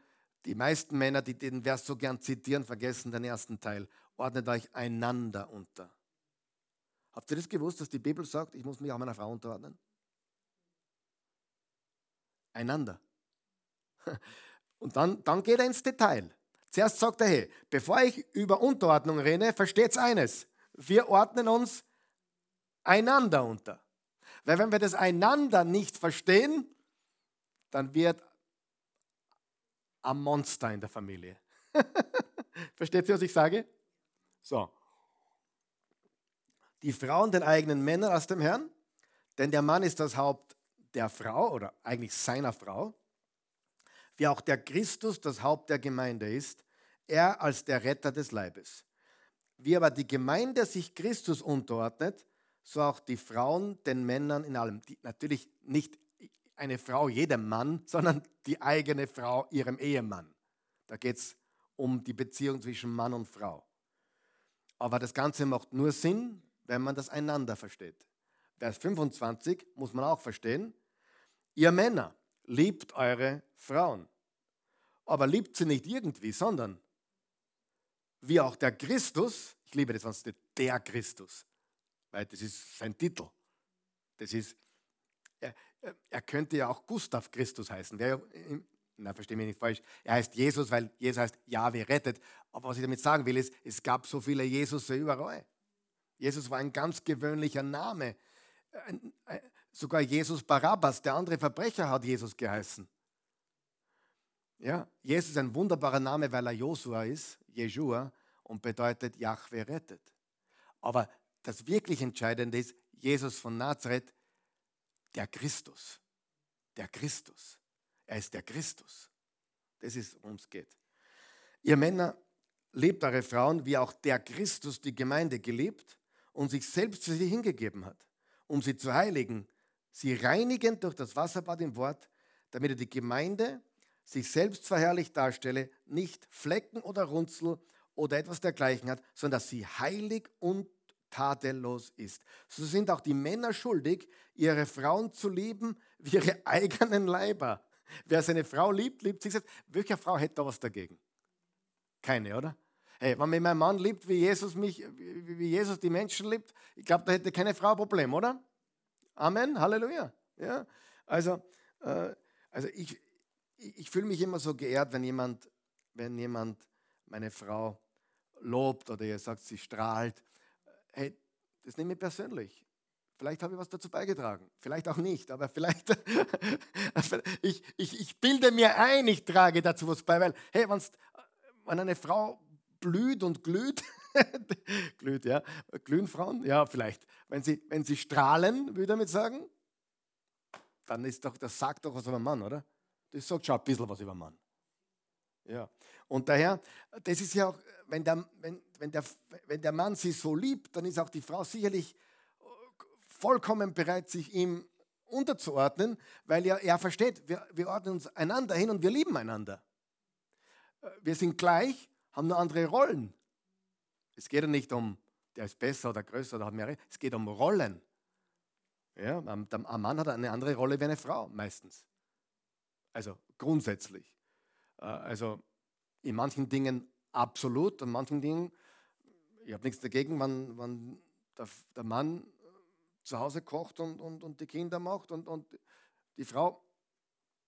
die meisten Männer, die den Vers so gern zitieren, vergessen den ersten Teil. Ordnet euch einander unter. Habt ihr das gewusst, dass die Bibel sagt, ich muss mich auch meiner Frau unterordnen? Einander. Und dann, dann geht er ins Detail. Zuerst sagt er, hey, bevor ich über Unterordnung rede, versteht eines. Wir ordnen uns einander unter. Weil wenn wir das einander nicht verstehen, dann wird ein Monster in der Familie. Versteht ihr, was ich sage? So. Die Frauen den eigenen Männern aus dem Herrn, denn der Mann ist das Haupt der Frau oder eigentlich seiner Frau, wie auch der Christus das Haupt der Gemeinde ist, er als der Retter des Leibes. Wie aber die Gemeinde sich Christus unterordnet, so auch die Frauen den Männern in allem. Die, natürlich nicht eine Frau jedem Mann, sondern die eigene Frau ihrem Ehemann. Da geht es um die Beziehung zwischen Mann und Frau. Aber das Ganze macht nur Sinn, wenn man das einander versteht. Vers 25 muss man auch verstehen. Ihr Männer, liebt eure Frauen. Aber liebt sie nicht irgendwie, sondern wie auch der Christus, ich liebe das, wenn es der Christus, weil das ist sein Titel. Das ist, er, er könnte ja auch Gustav Christus heißen. Der, na, verstehe mich nicht falsch. Er heißt Jesus, weil Jesus heißt Jahwe rettet. Aber was ich damit sagen will, ist, es gab so viele Jesus überall. Jesus war ein ganz gewöhnlicher Name. Sogar Jesus Barabbas, der andere Verbrecher, hat Jesus geheißen. Ja, Jesus ist ein wunderbarer Name, weil er Josua ist, Jeshua, und bedeutet Jahwe rettet. Aber das wirklich Entscheidende ist, Jesus von Nazareth, der Christus. Der Christus. Er ist der Christus. Das ist, worum es geht. Ihr Männer, lebt eure Frauen, wie auch der Christus die Gemeinde geliebt und sich selbst für sie hingegeben hat, um sie zu heiligen, sie reinigend durch das Wasserbad im Wort, damit er die Gemeinde sich selbst verherrlicht darstelle, nicht Flecken oder Runzel oder etwas dergleichen hat, sondern dass sie heilig und tadellos ist. So sind auch die Männer schuldig, ihre Frauen zu lieben wie ihre eigenen Leiber. Wer seine Frau liebt, liebt sich selbst. Welche Frau hätte da was dagegen? Keine, oder? Hey, wenn mich mein Mann liebt, wie Jesus mich, wie Jesus die Menschen liebt, ich glaube, da hätte keine Frau ein Problem, oder? Amen, Halleluja. Ja, also, äh, also ich, ich, fühle mich immer so geehrt, wenn jemand, wenn jemand meine Frau lobt oder ihr sagt, sie strahlt hey, das nehme ich persönlich. Vielleicht habe ich was dazu beigetragen, vielleicht auch nicht, aber vielleicht, ich, ich, ich bilde mir ein, ich trage dazu was bei, weil, hey, wenn eine Frau blüht und glüht, glüht, ja, glühen Frauen, ja, vielleicht, wenn sie, wenn sie strahlen, würde ich damit sagen, dann ist doch, das sagt doch was über einen Mann, oder? Das sagt schon ein bisschen was über einen Mann. Ja. Und daher, das ist ja auch, wenn der, wenn, wenn, der, wenn der Mann sie so liebt, dann ist auch die Frau sicherlich vollkommen bereit, sich ihm unterzuordnen, weil er, er versteht, wir, wir ordnen uns einander hin und wir lieben einander. Wir sind gleich, haben nur andere Rollen. Es geht ja nicht um, der ist besser oder größer oder hat mehr. Es geht um Rollen. Ja, ein Mann hat eine andere Rolle wie eine Frau, meistens. Also grundsätzlich. Äh, also in manchen Dingen absolut, in manchen Dingen, ich habe nichts dagegen, wenn, wenn der, der, Mann zu Hause kocht und, und, und die Kinder macht und, und die Frau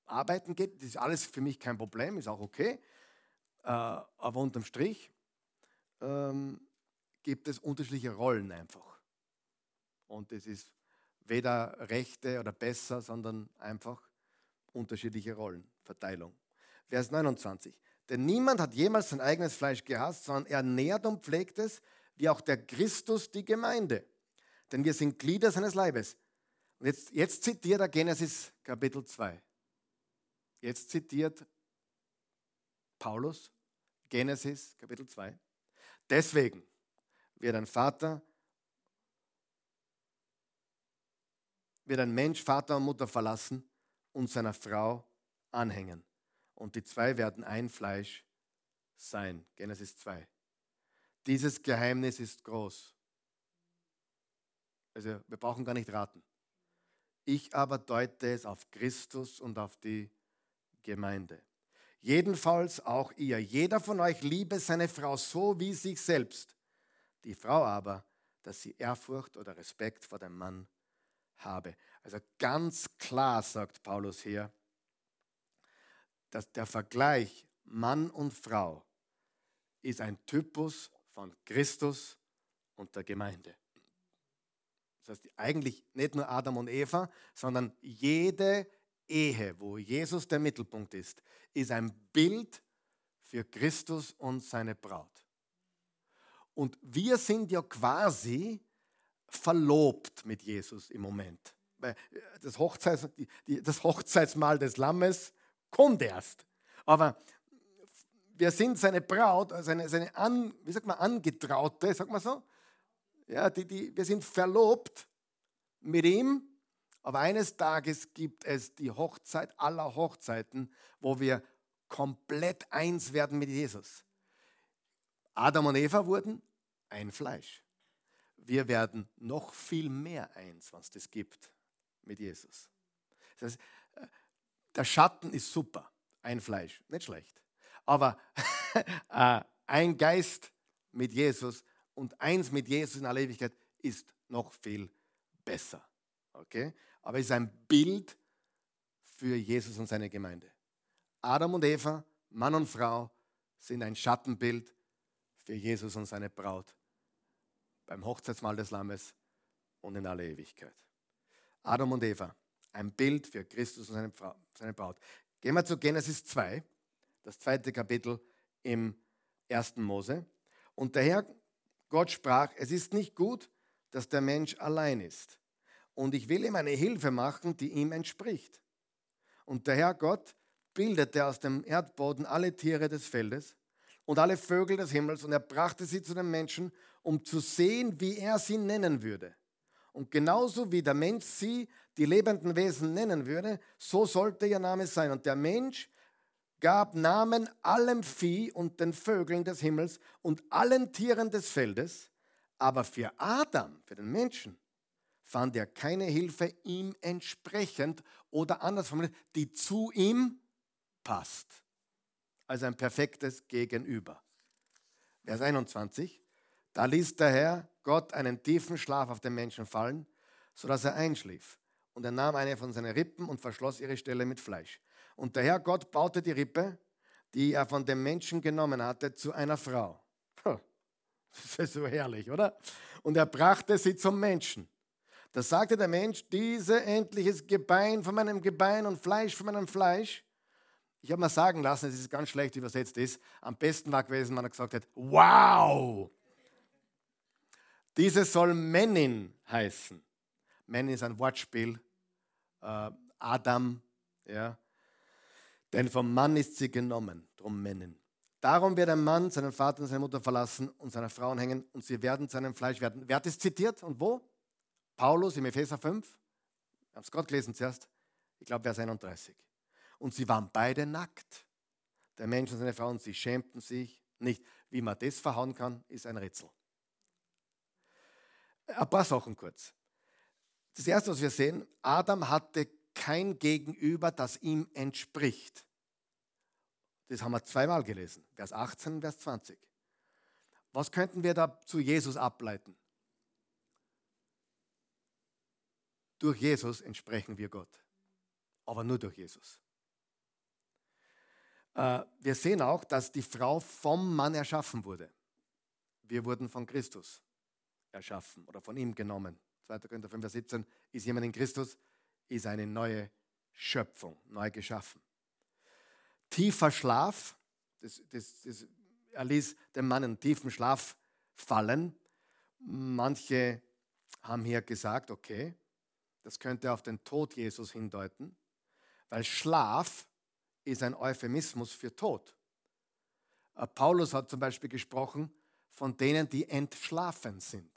arbeiten geht, das ist alles für mich kein Problem, ist auch okay. Äh, aber unterm Strich ähm, gibt es unterschiedliche Rollen einfach. Und es ist weder rechte oder besser, sondern einfach unterschiedliche Rollen, Verteilung. Vers 29. Denn niemand hat jemals sein eigenes Fleisch gehasst, sondern er nährt und pflegt es, wie auch der Christus die Gemeinde. Denn wir sind Glieder seines Leibes. Und jetzt, jetzt zitiert er Genesis Kapitel 2. Jetzt zitiert Paulus, Genesis Kapitel 2. Deswegen wird ein Vater, wird ein Mensch Vater und Mutter verlassen und seiner Frau anhängen. Und die zwei werden ein Fleisch sein. Genesis 2. Dieses Geheimnis ist groß. Also wir brauchen gar nicht raten. Ich aber deute es auf Christus und auf die Gemeinde. Jedenfalls auch ihr. Jeder von euch liebe seine Frau so wie sich selbst. Die Frau aber, dass sie Ehrfurcht oder Respekt vor dem Mann habe. Also ganz klar sagt Paulus hier, dass der Vergleich Mann und Frau ist ein Typus von Christus und der Gemeinde. Das heißt eigentlich nicht nur Adam und Eva, sondern jede Ehe, wo Jesus der Mittelpunkt ist, ist ein Bild für Christus und seine Braut. Und wir sind ja quasi verlobt mit Jesus im Moment. Das, Hochzeits, das Hochzeitsmahl des Lammes kommt erst. Aber wir sind seine Braut, seine, seine an, wie sagt man, Angetraute, sagt man so. Ja, die, die, wir sind verlobt mit ihm, aber eines Tages gibt es die Hochzeit aller Hochzeiten, wo wir komplett eins werden mit Jesus. Adam und Eva wurden ein Fleisch. Wir werden noch viel mehr eins, was das gibt mit Jesus. Das heißt, äh, der Schatten ist super, ein Fleisch, nicht schlecht. Aber äh, ein Geist mit Jesus und eins mit Jesus in aller Ewigkeit ist noch viel besser. Okay? Aber es ist ein Bild für Jesus und seine Gemeinde. Adam und Eva, Mann und Frau, sind ein Schattenbild für Jesus und seine Braut beim Hochzeitsmahl des Lammes und in aller Ewigkeit. Adam und Eva, ein Bild für Christus und seine, Frau, seine Braut. Gehen wir zu Genesis 2, das zweite Kapitel im 1. Mose. Und der Herr Gott sprach, es ist nicht gut, dass der Mensch allein ist. Und ich will ihm eine Hilfe machen, die ihm entspricht. Und der Herr Gott bildete aus dem Erdboden alle Tiere des Feldes und alle Vögel des Himmels und er brachte sie zu den Menschen, um zu sehen, wie er sie nennen würde. Und genauso wie der Mensch sie, die lebenden Wesen, nennen würde, so sollte ihr Name sein. Und der Mensch gab Namen allem Vieh und den Vögeln des Himmels und allen Tieren des Feldes. Aber für Adam, für den Menschen, fand er keine Hilfe ihm entsprechend oder anders formuliert, die zu ihm passt. Also ein perfektes Gegenüber. Vers 21. Da ließ der Herr Gott einen tiefen Schlaf auf den Menschen fallen, sodass er einschlief. Und er nahm eine von seinen Rippen und verschloss ihre Stelle mit Fleisch. Und der Herr Gott baute die Rippe, die er von dem Menschen genommen hatte, zu einer Frau. Das ist so herrlich, oder? Und er brachte sie zum Menschen. Da sagte der Mensch, diese endliches Gebein von meinem Gebein und Fleisch von meinem Fleisch. Ich habe mal sagen lassen, es ganz schlecht übersetzt ist. Am besten war gewesen, wenn er gesagt hat, wow, diese soll Männin heißen. Männin ist ein Wortspiel. Äh, Adam, ja. Denn vom Mann ist sie genommen, drum Männin. Darum wird ein Mann seinen Vater und seine Mutter verlassen und seine Frauen hängen und sie werden zu einem Fleisch werden. Wer hat es zitiert und wo? Paulus im Epheser 5. Wir haben es gerade gelesen zuerst. Ich glaube, Vers 31. Und sie waren beide nackt. Der Mensch und seine Frauen, sie schämten sich nicht. Wie man das verhauen kann, ist ein Rätsel. Ein paar Sachen kurz. Das erste, was wir sehen, Adam hatte kein Gegenüber, das ihm entspricht. Das haben wir zweimal gelesen, Vers 18 und Vers 20. Was könnten wir da zu Jesus ableiten? Durch Jesus entsprechen wir Gott, aber nur durch Jesus. Äh, wir sehen auch, dass die Frau vom Mann erschaffen wurde. Wir wurden von Christus erschaffen oder von ihm genommen. 2. Korinther 5, Vers 17, ist jemand in Christus, ist eine neue Schöpfung, neu geschaffen. Tiefer Schlaf, das, das, das, er ließ den Mann in tiefen Schlaf fallen. Manche haben hier gesagt, okay, das könnte auf den Tod Jesus hindeuten, weil Schlaf ist ein Euphemismus für Tod. Äh, Paulus hat zum Beispiel gesprochen von denen, die entschlafen sind.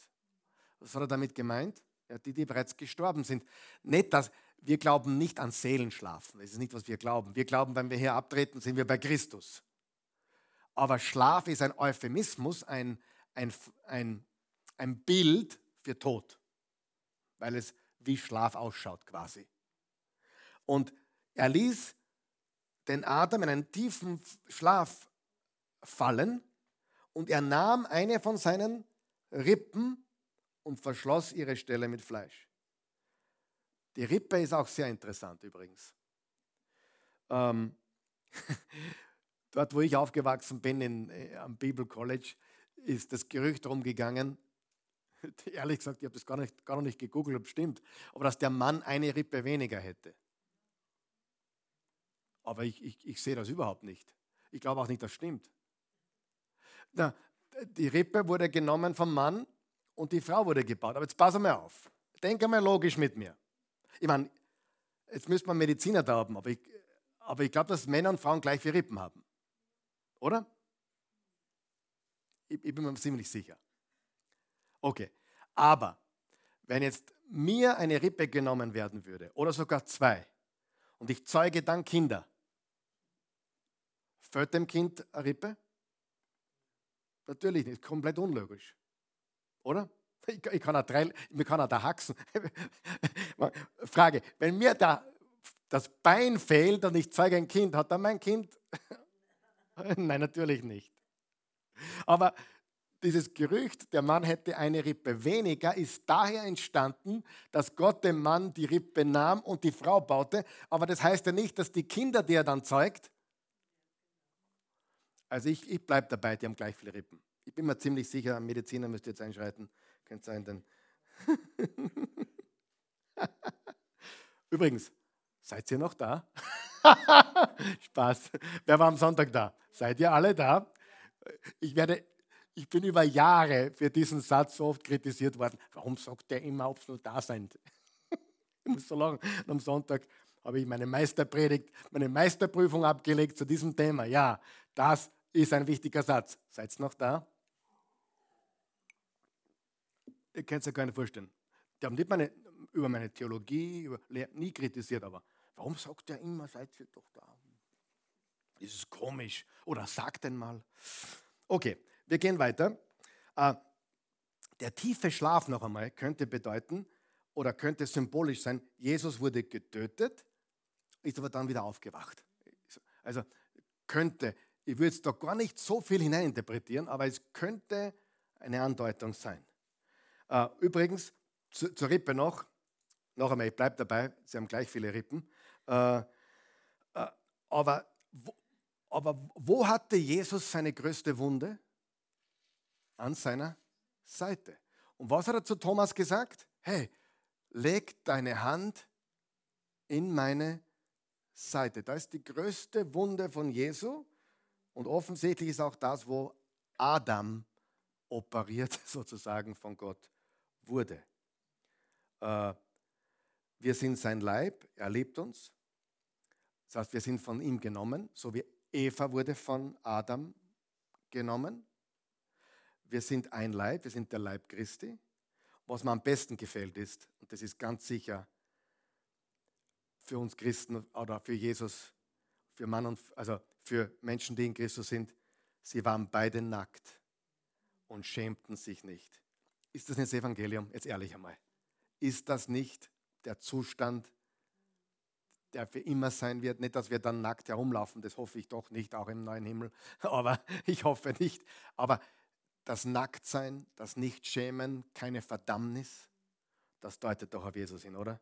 Was hat er damit gemeint? Ja, die, die bereits gestorben sind. Nicht, dass wir glauben nicht an Seelenschlafen. Das ist nicht, was wir glauben. Wir glauben, wenn wir hier abtreten, sind wir bei Christus. Aber Schlaf ist ein Euphemismus, ein, ein, ein, ein Bild für Tod, weil es wie Schlaf ausschaut quasi. Und er ließ den Adam in einen tiefen Schlaf fallen und er nahm eine von seinen Rippen und verschloss ihre Stelle mit Fleisch. Die Rippe ist auch sehr interessant übrigens. Ähm, dort, wo ich aufgewachsen bin, in, äh, am Bible College, ist das Gerücht rumgegangen, ehrlich gesagt, ich habe das gar, nicht, gar noch nicht gegoogelt, ob es stimmt, aber dass der Mann eine Rippe weniger hätte. Aber ich, ich, ich sehe das überhaupt nicht. Ich glaube auch nicht, das stimmt. Na, die Rippe wurde genommen vom Mann und die Frau wurde gebaut. Aber jetzt pass mal auf. Denke mal logisch mit mir. Ich meine, jetzt müsste man Mediziner da haben, aber ich, aber ich glaube, dass Männer und Frauen gleich viele Rippen haben. Oder? Ich, ich bin mir ziemlich sicher. Okay. Aber wenn jetzt mir eine Rippe genommen werden würde, oder sogar zwei, und ich zeuge dann Kinder, fällt dem Kind eine Rippe? Natürlich nicht, komplett unlogisch. Oder? Ich, ich kann auch drei, mir kann auch da haxen. Frage, wenn mir da das Bein fehlt und ich zeige ein Kind, hat dann mein Kind? Nein, natürlich nicht. Aber dieses Gerücht, der Mann hätte eine Rippe weniger, ist daher entstanden, dass Gott dem Mann die Rippe nahm und die Frau baute. Aber das heißt ja nicht, dass die Kinder, die er dann zeugt, also ich, ich bleibe dabei, die haben gleich viele Rippen. Ich bin mir ziemlich sicher, ein Mediziner müsste jetzt einschreiten. Könnte sein, denn. Übrigens, seid ihr noch da? Spaß. Wer war am Sonntag da? Seid ihr alle da? Ich werde, ich bin über Jahre für diesen Satz so oft kritisiert worden. Warum sagt der immer, nur da sind? ich muss so lachen. Und am Sonntag habe ich meine Meisterpredigt, meine Meisterprüfung abgelegt zu diesem Thema. Ja, das ist ein wichtiger Satz. Seid ihr noch da? Ihr könnt es ja gar nicht vorstellen. Die haben nicht meine, über meine Theologie über, nie kritisiert, aber warum sagt er immer, seid ihr doch da? Das ist komisch. Oder sagt denn mal. Okay, wir gehen weiter. Äh, der tiefe Schlaf noch einmal könnte bedeuten oder könnte symbolisch sein, Jesus wurde getötet, ist aber dann wieder aufgewacht. Also könnte, ich würde jetzt da gar nicht so viel hineininterpretieren, aber es könnte eine Andeutung sein. Äh, übrigens, zu, zur Rippe noch, noch einmal, ich bleibe dabei, Sie haben gleich viele Rippen. Äh, äh, aber, wo, aber wo hatte Jesus seine größte Wunde? An seiner Seite. Und was hat er zu Thomas gesagt? Hey, leg deine Hand in meine Seite. Da ist die größte Wunde von Jesu und offensichtlich ist auch das, wo Adam operiert sozusagen von Gott wurde. Äh, wir sind sein Leib, er liebt uns. Das heißt, wir sind von ihm genommen, so wie Eva wurde von Adam genommen. Wir sind ein Leib, wir sind der Leib Christi. Was mir am besten gefällt ist, und das ist ganz sicher für uns Christen oder für Jesus, für Mann und also für Menschen, die in Christus sind, sie waren beide nackt und schämten sich nicht. Ist das nicht das Evangelium? Jetzt ehrlich einmal. Ist das nicht der Zustand, der für immer sein wird? Nicht, dass wir dann nackt herumlaufen, das hoffe ich doch nicht, auch im neuen Himmel. Aber ich hoffe nicht. Aber das Nacktsein, das Nichtschämen, keine Verdammnis, das deutet doch auf Jesus hin, oder?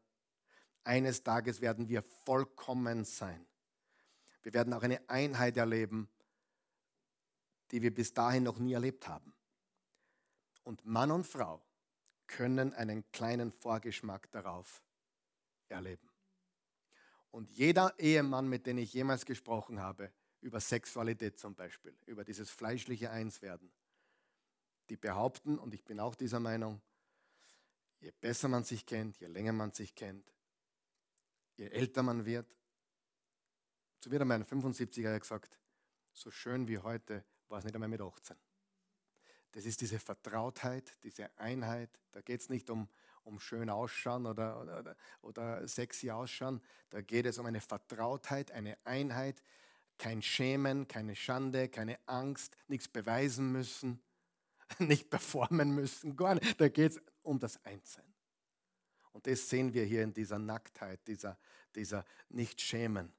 Eines Tages werden wir vollkommen sein. Wir werden auch eine Einheit erleben, die wir bis dahin noch nie erlebt haben. Und Mann und Frau können einen kleinen Vorgeschmack darauf erleben. Und jeder Ehemann, mit dem ich jemals gesprochen habe, über Sexualität zum Beispiel, über dieses fleischliche Einswerden, die behaupten, und ich bin auch dieser Meinung, je besser man sich kennt, je länger man sich kennt, je älter man wird, so wird er mein 75er gesagt, so schön wie heute war es nicht einmal mit 18. Das ist diese Vertrautheit, diese Einheit. Da geht es nicht um, um schön ausschauen oder, oder, oder sexy ausschauen. Da geht es um eine Vertrautheit, eine Einheit, kein Schämen, keine Schande, keine Angst, nichts beweisen müssen, nicht performen müssen, gar nicht. Da geht es um das Einssein. Und das sehen wir hier in dieser Nacktheit, dieser, dieser Nicht-Schämen.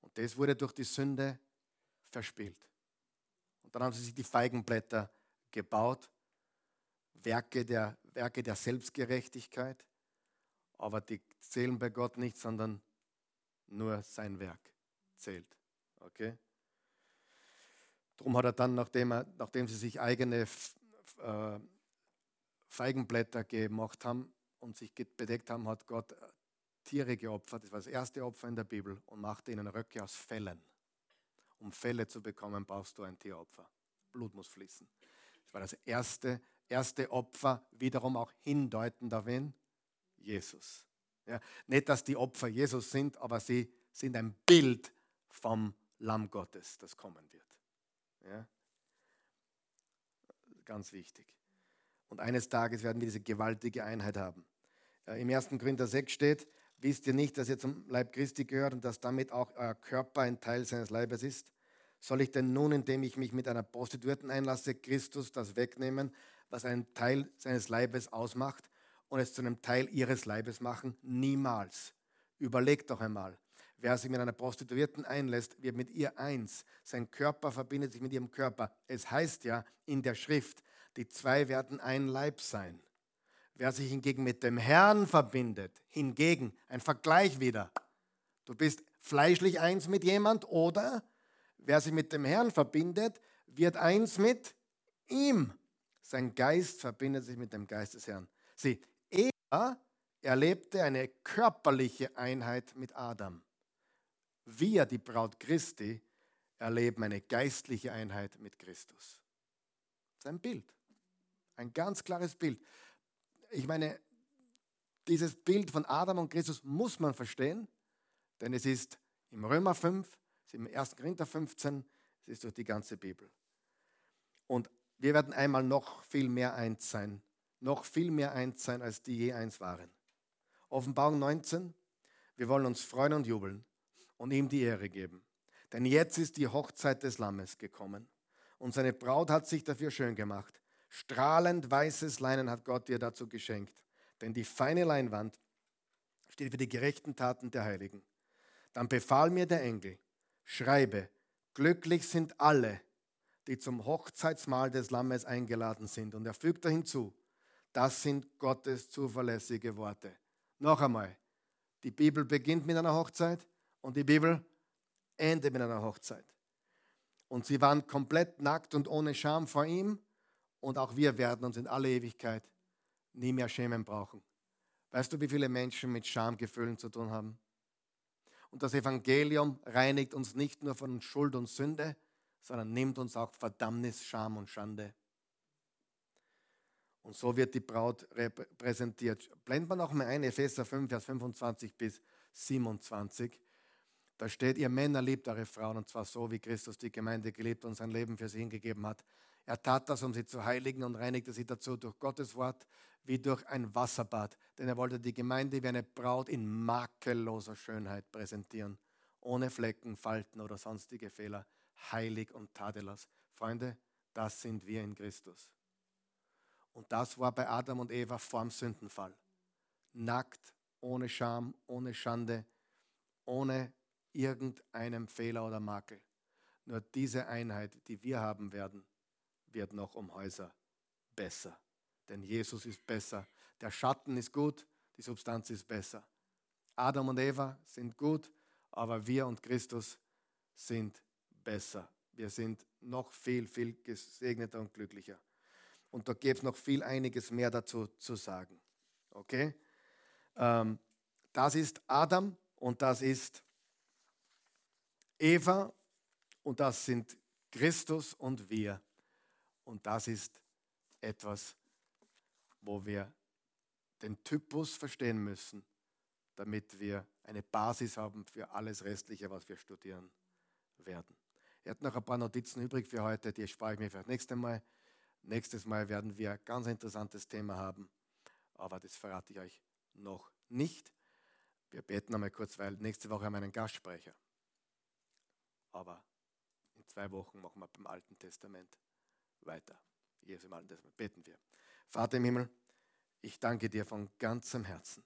Und das wurde durch die Sünde verspielt. Und dann haben sie sich die Feigenblätter gebaut, Werke der, Werke der Selbstgerechtigkeit, aber die zählen bei Gott nicht, sondern nur sein Werk zählt. Okay? Darum hat er dann, nachdem, er, nachdem sie sich eigene äh, Feigenblätter gemacht haben und sich bedeckt haben, hat Gott Tiere geopfert. Das war das erste Opfer in der Bibel und machte ihnen Röcke aus Fellen. Um Felle zu bekommen, brauchst du ein Tieropfer. Blut muss fließen. Das war das erste, erste Opfer, wiederum auch hindeutend auf wen? Jesus. Ja, nicht, dass die Opfer Jesus sind, aber sie sind ein Bild vom Lamm Gottes, das kommen wird. Ja? Ganz wichtig. Und eines Tages werden wir diese gewaltige Einheit haben. Äh, Im 1. Korinther 6 steht, wisst ihr nicht, dass ihr zum Leib Christi gehört und dass damit auch euer Körper ein Teil seines Leibes ist? Soll ich denn nun, indem ich mich mit einer Prostituierten einlasse, Christus das wegnehmen, was einen Teil seines Leibes ausmacht und es zu einem Teil ihres Leibes machen? Niemals. Überlegt doch einmal. Wer sich mit einer Prostituierten einlässt, wird mit ihr eins. Sein Körper verbindet sich mit ihrem Körper. Es heißt ja in der Schrift, die zwei werden ein Leib sein. Wer sich hingegen mit dem Herrn verbindet, hingegen, ein Vergleich wieder. Du bist fleischlich eins mit jemand oder wer sich mit dem Herrn verbindet, wird eins mit ihm. Sein Geist verbindet sich mit dem Geist des Herrn. Sieh, Eva erlebte eine körperliche Einheit mit Adam. Wir, die Braut Christi, erleben eine geistliche Einheit mit Christus. Das ist ein Bild. Ein ganz klares Bild. Ich meine, dieses Bild von Adam und Christus muss man verstehen, denn es ist im Römer 5, es ist im 1. Korinther 15, es ist durch die ganze Bibel. Und wir werden einmal noch viel mehr eins sein, noch viel mehr eins sein, als die je eins waren. Offenbarung 19, wir wollen uns freuen und jubeln und ihm die Ehre geben. Denn jetzt ist die Hochzeit des Lammes gekommen und seine Braut hat sich dafür schön gemacht. Strahlend weißes Leinen hat Gott ihr dazu geschenkt, denn die feine Leinwand steht für die gerechten Taten der Heiligen. Dann befahl mir der Engel, schreibe, glücklich sind alle, die zum Hochzeitsmahl des Lammes eingeladen sind. Und er fügte hinzu, das sind Gottes zuverlässige Worte. Noch einmal, die Bibel beginnt mit einer Hochzeit und die Bibel endet mit einer Hochzeit. Und sie waren komplett nackt und ohne Scham vor ihm und auch wir werden uns in alle Ewigkeit nie mehr schämen brauchen. Weißt du, wie viele Menschen mit Schamgefühlen zu tun haben? Und das Evangelium reinigt uns nicht nur von Schuld und Sünde, sondern nimmt uns auch Verdammnis, Scham und Schande. Und so wird die Braut repräsentiert. Blenden wir noch mal ein, Epheser 5, Vers 25 bis 27. Da steht, ihr Männer liebt eure Frauen und zwar so, wie Christus die Gemeinde geliebt und sein Leben für sie hingegeben hat, er tat das, um sie zu heiligen und reinigte sie dazu durch Gottes Wort wie durch ein Wasserbad. Denn er wollte die Gemeinde wie eine Braut in makelloser Schönheit präsentieren, ohne Flecken, Falten oder sonstige Fehler, heilig und tadellos. Freunde, das sind wir in Christus. Und das war bei Adam und Eva vorm Sündenfall. Nackt, ohne Scham, ohne Schande, ohne irgendeinem Fehler oder Makel. Nur diese Einheit, die wir haben werden, wird noch um Häuser besser. Denn Jesus ist besser. Der Schatten ist gut, die Substanz ist besser. Adam und Eva sind gut, aber wir und Christus sind besser. Wir sind noch viel, viel gesegneter und glücklicher. Und da gibt es noch viel einiges mehr dazu zu sagen. Okay? Ähm, das ist Adam und das ist Eva und das sind Christus und wir. Und das ist etwas, wo wir den Typus verstehen müssen, damit wir eine Basis haben für alles Restliche, was wir studieren werden. Ich hätte noch ein paar Notizen übrig für heute, die spare ich mir für das nächste Mal. Nächstes Mal werden wir ein ganz interessantes Thema haben, aber das verrate ich euch noch nicht. Wir beten einmal kurz, weil nächste Woche haben wir einen Gastsprecher. Aber in zwei Wochen machen wir beim Alten Testament weiter. Alten Testament beten wir. Vater im Himmel, ich danke dir von ganzem Herzen.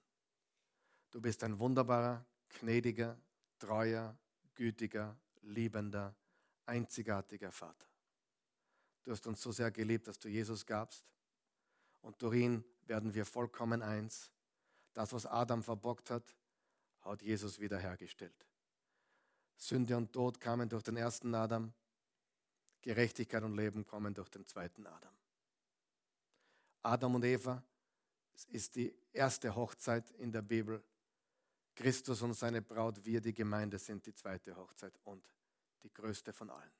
Du bist ein wunderbarer, gnädiger, treuer, gütiger, liebender, einzigartiger Vater. Du hast uns so sehr geliebt, dass du Jesus gabst. Und durch ihn werden wir vollkommen eins. Das, was Adam verbockt hat, hat Jesus wiederhergestellt. Sünde und Tod kamen durch den ersten Adam. Gerechtigkeit und Leben kommen durch den zweiten Adam. Adam und Eva ist die erste Hochzeit in der Bibel. Christus und seine Braut, wir, die Gemeinde, sind die zweite Hochzeit und die größte von allen.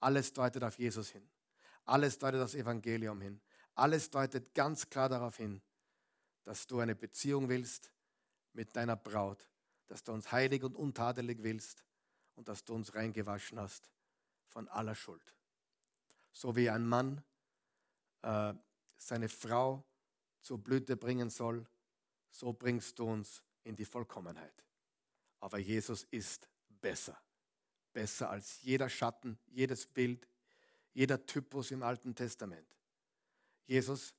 Alles deutet auf Jesus hin. Alles deutet das Evangelium hin. Alles deutet ganz klar darauf hin, dass du eine Beziehung willst mit deiner Braut, dass du uns heilig und untadelig willst und dass du uns reingewaschen hast von aller Schuld. So wie ein Mann äh, seine Frau zur Blüte bringen soll, so bringst du uns in die Vollkommenheit. Aber Jesus ist besser besser als jeder Schatten, jedes Bild, jeder Typus im Alten Testament. Jesus,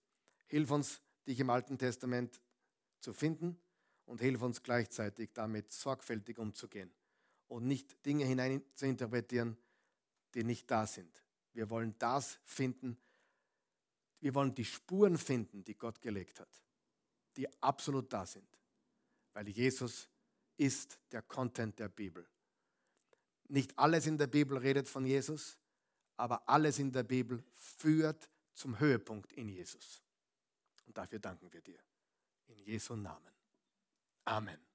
hilf uns, dich im Alten Testament zu finden und hilf uns gleichzeitig damit sorgfältig umzugehen und nicht Dinge hinein zu interpretieren, die nicht da sind. Wir wollen das finden, wir wollen die Spuren finden, die Gott gelegt hat, die absolut da sind, weil Jesus ist der Content der Bibel. Nicht alles in der Bibel redet von Jesus, aber alles in der Bibel führt zum Höhepunkt in Jesus. Und dafür danken wir dir. In Jesu Namen. Amen.